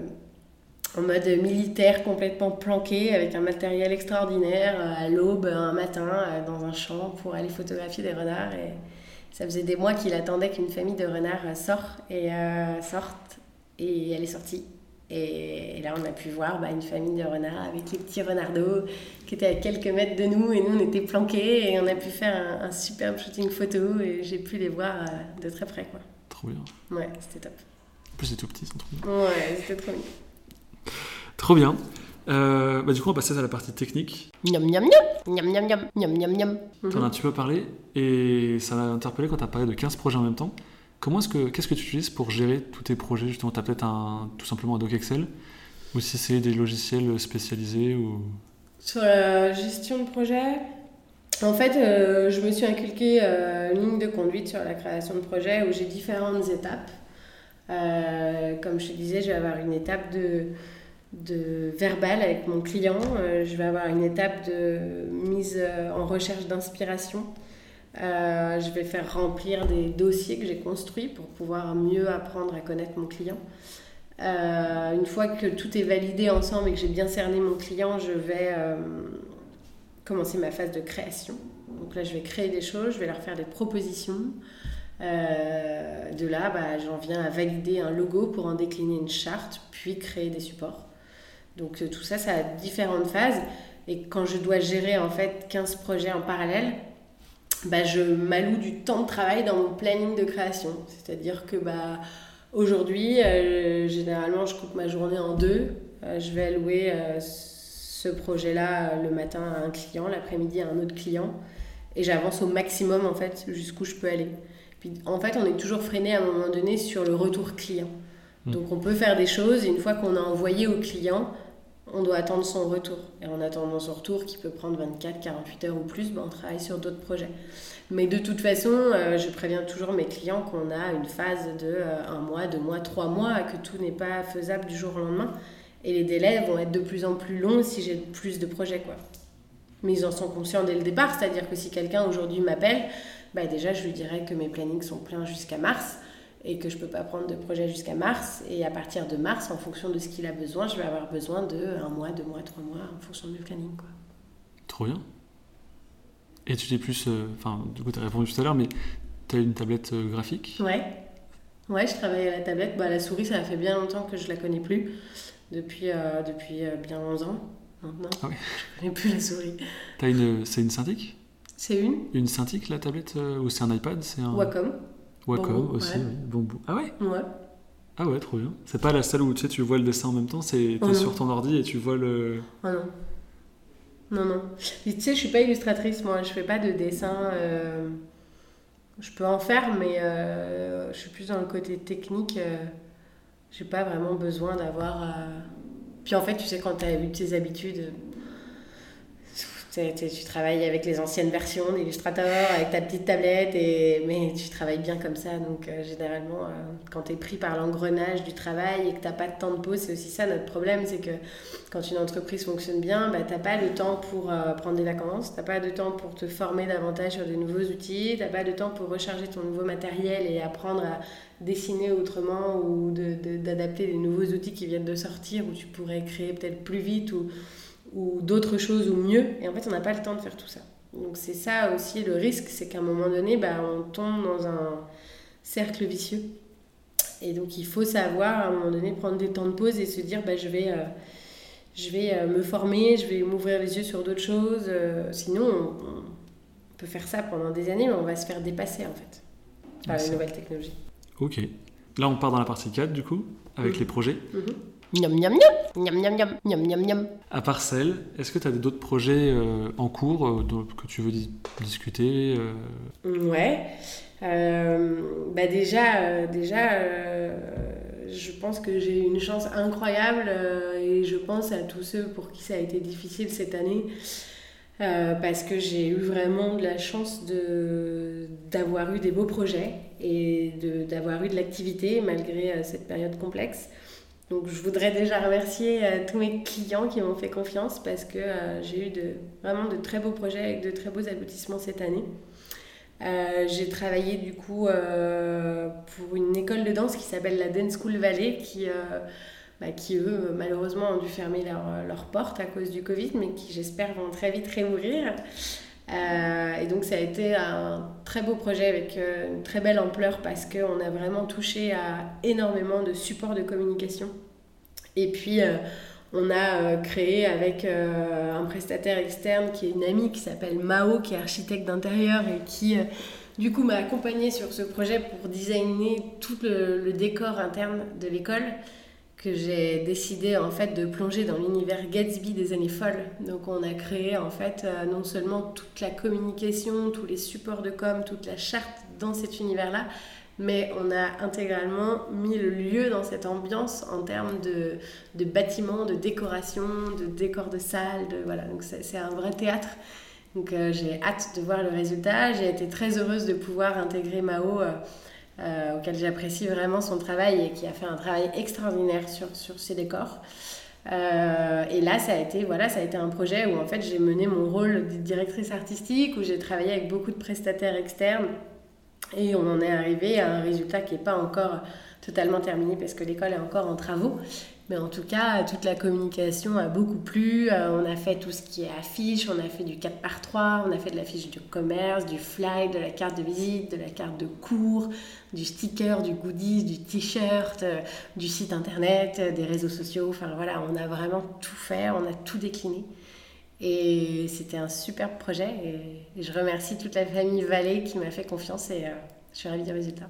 en mode militaire complètement planqué avec un matériel extraordinaire euh, à l'aube un matin euh, dans un champ pour aller photographier des renards et ça faisait des mois qu'il attendait qu'une famille de renards euh, sorte et sorte et elle est sortie et, là on a pu voir bah, une famille de renards avec les petits renardeaux qui étaient à quelques mètres de nous et nous on était planqués et on a pu faire un, un superbe shooting photo et j'ai pu les voir de très près quoi. Trop bien. Ouais c'était top. En plus c'est tout petit, c'est trop bien. Ouais c'était trop bien. Trop bien. Euh, bah, du coup, on va passer à la partie technique. Miam, miam, miam, miam, miam, miam, miam, miam. T'en as un petit peu parlé et ça m'a interpellé quand tu as parlé de 15 projets en même temps. Comment est-ce que, qu'est-ce que tu utilises pour gérer tous tes projets? Justement, tu as peut-être un, tout simplement un doc Excel ou si c'est des logiciels spécialisés ou... Sur la gestion de projet, en fait, euh, je me suis inculqué euh, une ligne de conduite sur la création de projet où j'ai différentes étapes. comme je te disais, je vais avoir une étape de de verbal avec mon client. Euh, je vais avoir une étape de mise euh, en recherche d'inspiration. Euh, je vais faire remplir des dossiers que j'ai construits pour pouvoir mieux apprendre à connaître mon client. une fois que tout est validé ensemble et que j'ai bien cerné mon client, je vais commencer ma phase de création. Donc là, je vais créer des choses, je vais leur faire des propositions. De là, bah, j'en viens à valider un logo pour en décliner une charte, puis créer des supports. Donc euh, tout ça, ça a différentes phases. Et quand je dois gérer en fait 15 projets en parallèle, bah, je m'alloue du temps de travail dans mon planning de création. C'est-à-dire que bah, aujourd'hui, euh, généralement, je coupe ma journée en deux. je vais allouer ce projet-là le matin à un client, l'après-midi à un autre client. Et j'avance au maximum en fait jusqu'où je peux aller en fait, on est toujours freiné à un moment donné sur le retour client. Hmm. Donc on peut faire des choses et une fois qu'on a envoyé au client, on doit attendre son retour. Et en attendant son retour, qui peut prendre 24, 48 heures ou plus, ben, on travaille sur d'autres projets. Mais de toute façon, euh, je préviens toujours mes clients qu'on a une phase de euh, un mois, deux mois, trois mois, que tout n'est pas faisable du jour au lendemain. Et les délais vont être de plus en plus longs si j'ai plus de projets. Quoi. Mais ils en sont conscients dès le départ, c'est-à-dire que si quelqu'un aujourd'hui m'appelle, bah déjà je lui dirais que mes plannings sont pleins jusqu'à mars et que je ne peux pas prendre de projet jusqu'à mars. Et à partir de mars, en fonction de ce qu'il a besoin, je vais avoir besoin de un mois, deux mois, trois mois, en fonction de mes plannings. Quoi. Trop bien. Et tu t'es plus. Euh, enfin, du coup, tu as répondu tout à l'heure, mais tu as une tablette euh, graphique? Ouais. Ouais, je travaille à la tablette. Bah, la souris, ça fait bien longtemps que je la connais plus. Depuis, euh, depuis bien 11 ans maintenant. Ah ouais. Je connais plus la souris. une... C'est une Cintiq? C'est une Une Cintiq, la tablette Ou c'est un iPad? C'est un... Wacom. Wacom aussi, oui. Ah ouais? Ouais. Ah ouais, trop bien. C'est pas la salle où tu, sais, tu vois le dessin en même temps, c'est oh sur ton ordi et tu vois le... Ah non. Non, non. tu sais, je suis pas illustratrice, moi. Je fais pas de dessin... Euh, je peux en faire, mais euh, je suis plus dans le côté technique. J'ai pas vraiment besoin d'avoir... Puis en fait, tu sais, quand tu as eu tes habitudes tu travailles avec les anciennes versions d'Illustrator, avec ta petite tablette, et, mais tu travailles bien comme ça. Donc, euh, généralement, euh, quand tu es pris par l'engrenage du travail et que tu n'as pas de temps de pause, c'est aussi ça notre problème c'est que quand une entreprise fonctionne bien, bah, tu n'as pas le temps pour euh, prendre des vacances, tu n'as pas de temps pour te former davantage sur de nouveaux outils, tu n'as pas de temps pour recharger ton nouveau matériel et apprendre à dessiner autrement ou d'adapter de, des nouveaux outils qui viennent de sortir où tu pourrais créer peut-être plus vite ou ou d'autres choses ou mieux. Et en fait, on n'a pas le temps de faire tout ça. Donc c'est ça aussi le risque, c'est qu'à un moment donné, bah, on tombe dans un cercle vicieux. Et donc il faut savoir à un moment donné prendre des temps de pause et se dire bah, je vais, euh, je vais euh, me former, je vais m'ouvrir les yeux sur d'autres choses. Euh, sinon, on, peut faire ça pendant des années, mais on va se faire dépasser en fait par les nouvelles technologies. Ok. Là, on part dans la partie 4 du coup, avec mhm. les projets. Mhm. Miam, miam, miam, miam, miam, miam, miam, miam. À part celle, est-ce que tu as d'autres projets euh, en cours euh, que tu veux discuter euh? Ouais. bah déjà, déjà je pense que j'ai eu une chance incroyable et je pense à tous ceux pour qui ça a été difficile cette année. parce que j'ai eu vraiment de la chance de, d'avoir eu des beaux projets et de, d'avoir eu de l'activité malgré cette période complexe. Donc je voudrais déjà remercier euh, tous mes clients qui m'ont fait confiance parce que euh, j'ai eu de, vraiment de très beaux projets avec de très beaux aboutissements cette année. Euh, j'ai travaillé du coup pour une école de danse qui s'appelle la Dance School Valley qui, bah, qui eux malheureusement ont dû fermer leurs leur portes à cause du Covid mais qui j'espère vont très vite réouvrir. Et donc ça a été un très beau projet avec une très belle ampleur parce qu'on a vraiment touché à énormément de supports de communication. Et puis, euh, on a euh, créé avec euh, un prestataire externe qui est une amie qui s'appelle Mao, qui est architecte d'intérieur et qui, du coup, m'a accompagnée sur ce projet pour designer tout le, décor interne de l'école que j'ai décidé en fait de plonger dans l'univers Gatsby des années folles. Donc on a créé en fait non seulement toute la communication, tous les supports de com, toute la charte dans cet univers-là, mais on a intégralement mis le lieu dans cette ambiance en termes de, de bâtiments, de décoration, de décor de salle, de, voilà, donc c'est un vrai théâtre. Donc euh, j'ai hâte de voir le résultat. J'ai été très heureuse de pouvoir intégrer Mao, euh, euh, auquel j'apprécie vraiment son travail et qui a fait un travail extraordinaire sur, sur ces décors. et là, ça a été voilà, ça a été un projet où en fait j'ai mené mon rôle de directrice artistique, où j'ai travaillé avec beaucoup de prestataires externes et on en est arrivé à un résultat qui n'est pas encore totalement terminé parce que l'école est encore en travaux. Mais en tout cas, toute la communication a beaucoup plu. on a fait tout ce qui est affiche, on a fait du 4 par 3 on a fait de l'affiche du commerce, du fly, de la carte de visite, de la carte de cours, du sticker, du goodies, du t-shirt, du site internet, des réseaux sociaux. Enfin voilà, on a vraiment tout fait, on a tout décliné. Et c'était un superbe projet. Et, je remercie toute la famille Vallée qui m'a fait confiance et je suis ravie du résultat.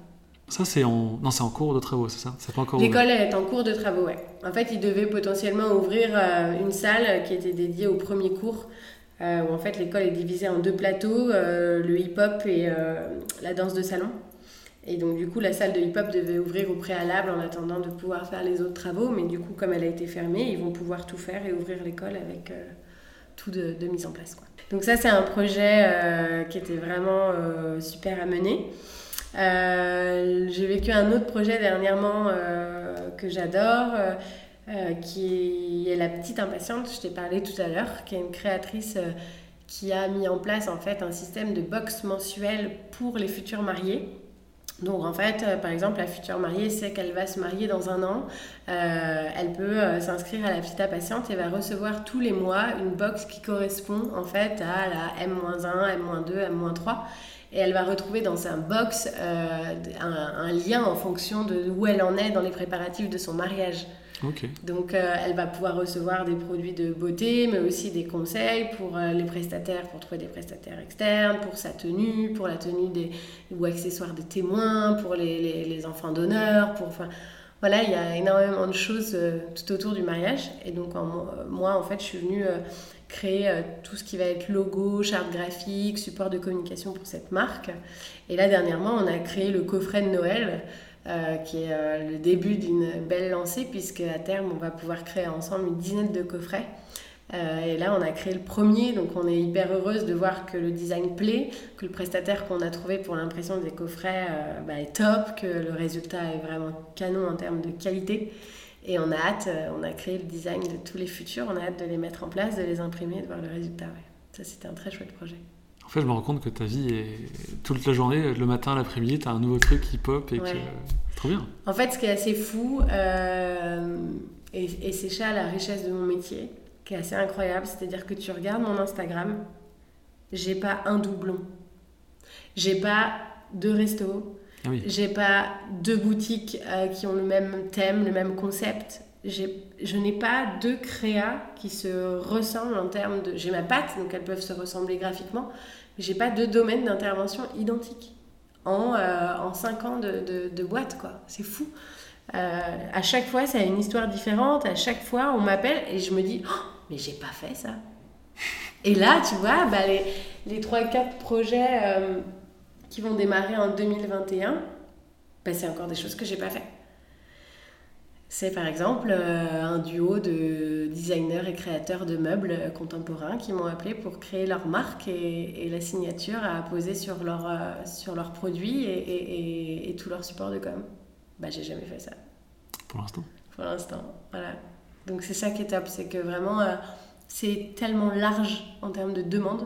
Ça, c'est en... Non, c'est en cours de travaux, c'est ça? Pas encore L'école est en cours de travaux, ouais. En fait, ils devaient potentiellement ouvrir euh, une salle qui était dédiée au premier cours, euh, où en fait l'école est divisée en deux plateaux, euh, le hip-hop et la danse de salon. Et donc, du coup, la salle de hip-hop devait ouvrir au préalable en attendant de pouvoir faire les autres travaux. Mais du coup, comme elle a été fermée, ils vont pouvoir tout faire et ouvrir l'école avec tout de, de, mise en place. Quoi. Donc, ça, c'est un projet qui était vraiment super à mener. Euh, j'ai vécu un autre projet dernièrement euh, que j'adore, euh, qui est La Petite Impatiente, je t'ai parlé tout à l'heure, qui est une créatrice qui a mis en place en fait un système de box mensuel pour les futurs mariés. Donc en fait, par exemple, la future mariée sait qu'elle va se marier dans un an. elle peut s'inscrire à la petite impatiente et va recevoir tous les mois une box qui correspond en fait à la M-1, M-2, M-3 et elle va retrouver dans un box euh, un, lien en fonction de où elle en est dans les préparatifs de son mariage. Donc euh, elle va pouvoir recevoir des produits de beauté, mais aussi des conseils pour euh, les prestataires, pour trouver des prestataires externes, pour sa tenue, pour la tenue des, ou accessoires des témoins, pour les, les, les enfants d'honneur, pour... Enfin, voilà, il y a énormément de choses tout autour du mariage. Et donc, moi, en fait, je suis venue créer euh, tout ce qui va être logo, charte graphique, support de communication pour cette marque. Et là, dernièrement, on a créé le coffret de Noël, euh, qui est euh, le début d'une belle lancée, puisque à terme, on va pouvoir créer ensemble une dizaine de coffrets. et là, on a créé le premier, donc on est hyper heureuse de voir que le design plaît, que le prestataire qu'on a trouvé pour l'impression des coffrets bah, est top, que le résultat est vraiment canon en termes de qualité. Et on a hâte, euh, on a créé le design de tous les futurs, on a hâte de les mettre en place, de les imprimer, de voir le résultat. Ça, c'était un très chouette projet. En fait, je me rends compte que ta vie est toute la journée, le matin, l'après-midi, tu as un nouveau truc qui pop et que c'est trop bien. En fait, ce qui est assez fou, euh, et, c'est ça la richesse de mon métier, qui est assez incroyable, c'est-à-dire que tu regardes mon Instagram, j'ai pas un doublon, j'ai pas deux restos, J'ai pas deux boutiques euh, qui ont le même thème, le même concept. Je n'ai pas deux créas qui se ressemblent en termes de. J'ai ma patte, donc elles peuvent se ressembler graphiquement, j'ai pas deux domaines d'intervention identiques en, euh, en cinq ans de, de, de boîte, quoi. C'est fou. Euh, à chaque fois, ça a une histoire différente. À chaque fois, on m'appelle et je me dis, oh, mais j'ai pas fait ça. Et là, tu vois, bah, les, les 3-4 projets qui vont démarrer en 2021, ben, c'est encore des choses que j'ai pas fait. C'est par exemple euh, un duo de designers et créateurs de meubles contemporains qui m'ont appelé pour créer leur marque et, la signature à poser sur, leur, euh, sur leurs produits et, et, tout leur support de com. Bah, j'ai jamais fait ça. Pour l'instant Pour l'instant, voilà. Donc c'est ça qui est top, c'est que vraiment euh, c'est tellement large en termes de demande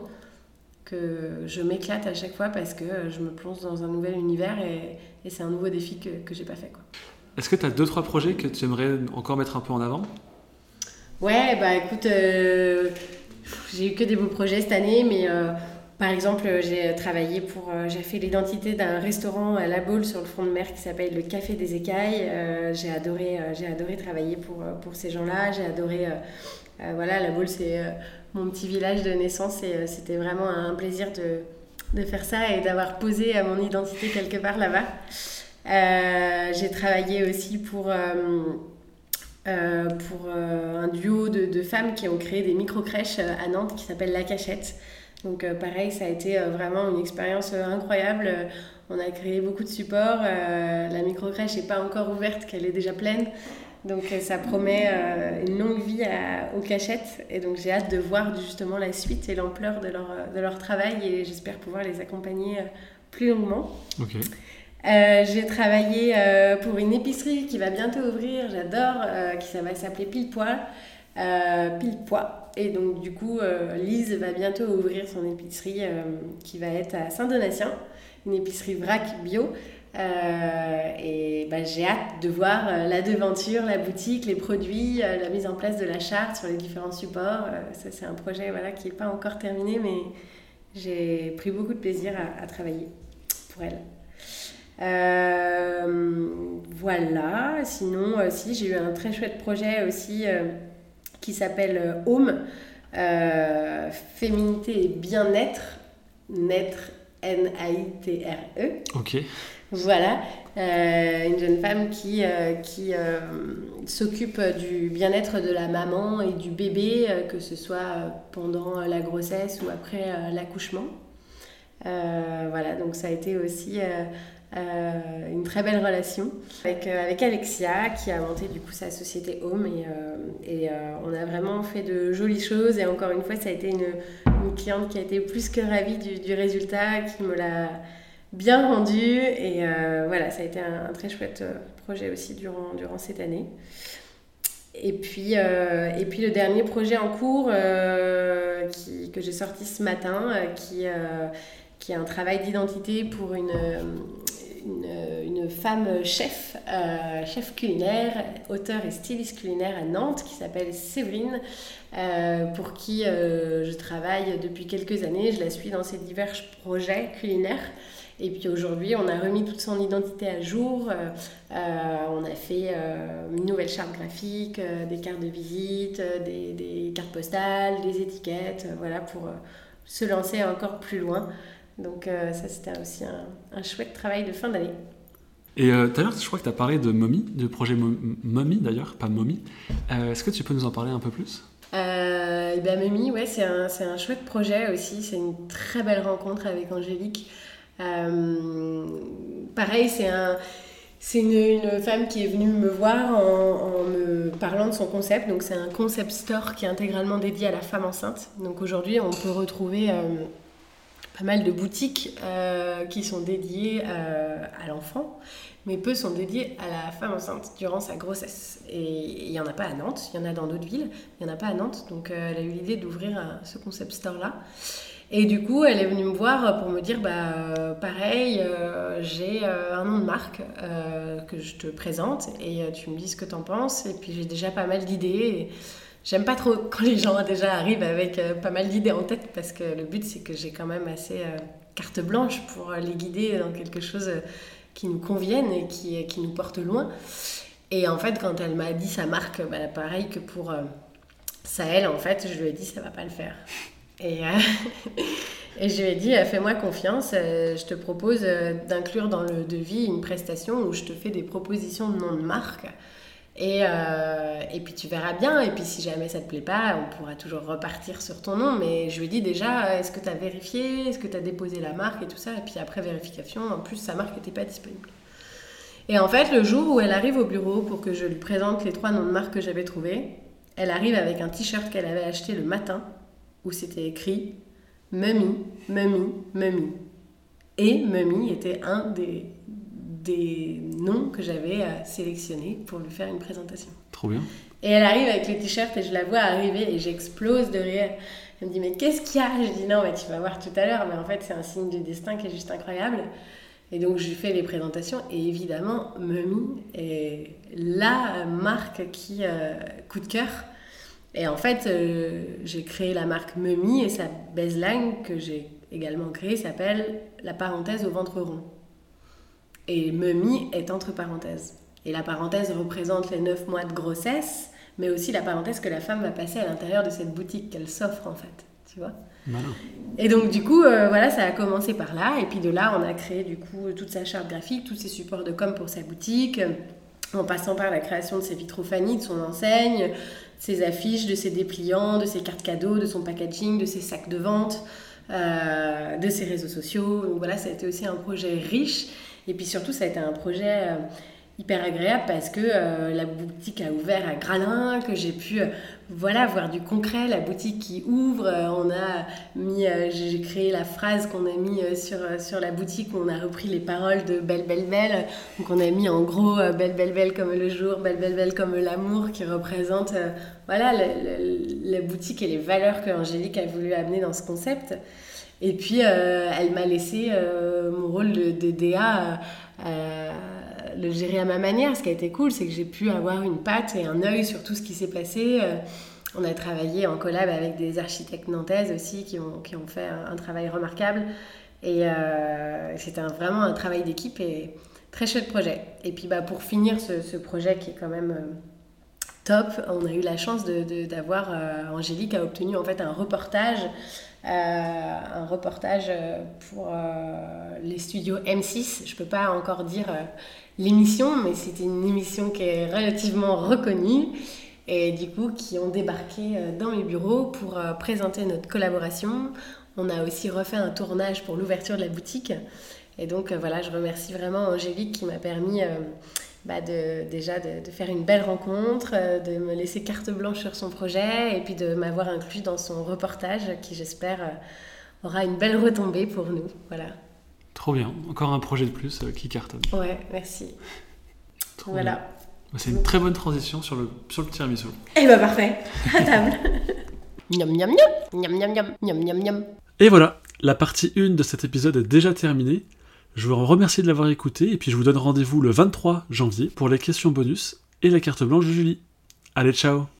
que je m'éclate à chaque fois parce que je me plonge dans un nouvel univers et, c'est un nouveau défi que, que j'ai pas fait. Est-ce que tu as deux, trois projets que tu aimerais encore mettre un peu en avant? Ouais, bah écoute, euh, j'ai eu que des beaux projets cette année, mais euh, par exemple, j'ai travaillé pour, euh, j'ai fait l'identité d'un restaurant à La Baule sur le front de mer qui s'appelle le Café des Écailles. j'ai adoré, j'ai adoré travailler pour, pour ces gens-là. J'ai adoré, voilà, La Baule c'est mon petit village de naissance et euh, c'était vraiment un plaisir de, de faire ça et d'avoir posé à mon identité quelque part là-bas. Euh, j'ai travaillé aussi pour, euh, pour un duo de, de, femmes qui ont créé des micro-crèches à Nantes qui s'appelle La Cachette. Donc pareil, ça a été vraiment une expérience incroyable. On a créé beaucoup de supports. la micro-crèche n'est pas encore ouverte, qu'elle est déjà pleine. Donc euh, ça promet euh, une longue vie aux cachettes et donc j'ai hâte de voir justement la suite et l'ampleur de leur, de leur travail et j'espère pouvoir les accompagner euh, plus longuement. j'ai travaillé pour une épicerie qui va bientôt ouvrir, j'adore, qui ça va s'appeler Pile Poil. Pile. Et donc du coup, Lise va bientôt ouvrir son épicerie qui va être à Saint-Donatien, une épicerie vrac bio. Et bah, j'ai hâte de voir la devanture, la boutique, les produits, la mise en place de la charte sur les différents supports. ça, c'est un projet voilà, qui n'est pas encore terminé, mais j'ai pris beaucoup de plaisir à, travailler pour elle. voilà, sinon, si j'ai eu un très chouette projet aussi qui s'appelle Home, Féminité et bien-être, naître N-A-I-T-R-E. Ok. Voilà, euh, une jeune femme qui, euh, qui euh, s'occupe du bien-être de la maman et du bébé, que ce soit pendant la grossesse ou après l'accouchement. voilà, donc ça a été aussi une très belle relation avec, avec Alexia qui a monté du coup sa société Home et, et on a vraiment fait de jolies choses. Et encore une fois ça a été une, une cliente qui a été plus que ravie du, du résultat, qui me l'a bien rendu. Et euh, voilà, ça a été un, très chouette euh, projet aussi durant, durant cette année. Et puis, euh, le dernier projet en cours qui, que j'ai sorti ce matin, qui, qui est un travail d'identité pour une, une, femme chef, chef culinaire, auteur et styliste culinaire à Nantes, qui s'appelle Séverine, pour qui je travaille depuis quelques années. Je la suis dans ses divers projets culinaires. Et puis aujourd'hui, on a remis toute son identité à jour. Euh, euh, on a fait euh, une nouvelle charte graphique, des cartes de visite, des, des, cartes postales, des étiquettes, voilà, pour se lancer encore plus loin. Donc ça, c'était aussi un, un, chouette travail de fin d'année. Et tout à l'heure, je crois que tu as parlé de Mommy, du projet Mommy d'ailleurs, pas Mommy. Est-ce que tu peux nous en parler un peu plus? Euh, et ben Mommy, ouais, c'est un, un, chouette projet aussi. C'est une très belle rencontre avec Angélique. Euh, pareil, c'est un, une, femme qui est venue me voir en, me parlant de son concept. Donc c'est un concept store qui est intégralement dédié à la femme enceinte. Donc aujourd'hui, on peut retrouver euh, pas mal de boutiques euh, qui sont dédiées à l'enfant, mais peu sont dédiées à la femme enceinte durant sa grossesse. Et il n'y en a pas à Nantes, il y en a dans d'autres villes, il n'y en a pas à Nantes. Donc elle a eu l'idée d'ouvrir ce concept store-là. Et du coup, elle est venue me voir pour me dire, bah, pareil, euh, j'ai euh, un nom de marque euh, que je te présente et tu me dis ce que tu en penses. Et puis j'ai déjà pas mal d'idées. J'aime pas trop quand les gens déjà arrivent avec pas mal d'idées en tête parce que le but c'est que j'ai quand même assez carte blanche pour les guider dans quelque chose qui nous convienne et qui, qui nous porte loin. Et en fait, quand elle m'a dit sa marque, bah, pareil que pour Sahel, en fait, je lui ai dit ça va pas le faire. Et, euh, et je lui ai dit, euh, fais-moi confiance, euh, je te propose d'inclure dans le devis une prestation où je te fais des propositions de nom de marque. Et, puis tu verras bien, et puis si jamais ça te plaît pas, on pourra toujours repartir sur ton nom. Mais je lui ai dit déjà, est-ce que tu as vérifié, est-ce que tu as déposé la marque et tout ça? Et puis après vérification, en plus sa marque n'était pas disponible. Et en fait, le jour où elle arrive au bureau pour que je lui présente les trois noms de marque que j'avais trouvés, elle arrive avec un t-shirt qu'elle avait acheté le matin où c'était écrit Mummy, Mummy, Mummy. Et Mummy était un des, des noms que j'avais euh, sélectionné pour lui faire une présentation. Trop bien. Et elle arrive avec le t-shirt et je la vois arriver et j'explose de rire. Elle me dit mais qu'est-ce qu'il y a? Je dis non mais tu vas voir tout à l'heure mais en fait c'est un signe du destin qui est juste incroyable. Et donc je lui fais les présentations et évidemment Mummy est la marque qui euh, coup de cœur et en fait, euh, j'ai créé la marque Mummy et sa baseline que j'ai également créée s'appelle la parenthèse au ventre rond. Et Mummy est entre parenthèses. Et la parenthèse représente les 9 mois de grossesse, mais aussi la parenthèse que la femme va passer à l'intérieur de cette boutique qu'elle s'offre en fait. Tu vois Et donc du coup, euh, voilà, ça a commencé par là. Et puis de là, on a créé du coup toute sa charte graphique, tous ses supports de com pour sa boutique en passant par la création de ses vitrophanies, de son enseigne, ses affiches, de ses dépliants, de ses cartes cadeaux, de son packaging, de ses sacs de vente, euh, de ses réseaux sociaux. Donc voilà, ça a été aussi un projet riche. Et puis surtout, ça a été un projet euh, hyper agréable parce que euh, la boutique a ouvert à Gralin, que j'ai pu euh, voilà voir du concret, la boutique qui ouvre, euh, on a mis, j'ai créé la phrase qu'on a mis sur, sur la boutique, on a repris les paroles de Belle Belle Belle, donc on a mis en gros Belle Belle Belle comme le jour, Belle Belle Belle comme l'amour qui représente voilà la, boutique et les valeurs que Angélique a voulu amener dans ce concept. Et puis elle m'a laissé mon rôle de, de DA le gérer à ma manière. Ce qui a été cool, c'est que j'ai pu avoir une patte et un œil sur tout ce qui s'est passé. Euh, on a travaillé en collab avec des architectes nantaises aussi qui ont, qui ont fait un, travail remarquable. Et euh, c'était vraiment un travail d'équipe et très chouette projet. Et puis bah, pour finir ce, projet qui est quand même euh, top, on a eu la chance d'avoir, de, Angélique a obtenu en fait un reportage un reportage pour les studios M6. Je ne peux pas encore dire l'émission, mais c'était une émission qui est relativement reconnue et du coup qui ont débarqué euh, dans mes bureaux pour euh, présenter notre collaboration. On a aussi refait un tournage pour l'ouverture de la boutique. Et donc euh, voilà, je remercie vraiment Angélique qui m'a permis bah, de, déjà de, faire une belle rencontre, de me laisser carte blanche sur son projet et puis de m'avoir inclus dans son reportage qui j'espère aura une belle retombée pour nous. Voilà. Trop bien. Encore un projet de plus euh, qui cartonne. Ouais, merci. voilà. Bah, c'est une très bonne transition sur le, sur le tiramisu. Eh bah parfait. À table. Miam miam miam. Et voilà, la partie 1 de cet épisode est déjà terminée. Je vous remercie de l'avoir écouté et puis je vous donne rendez-vous le 23 janvier pour les questions bonus et la carte blanche de Julie. Allez, ciao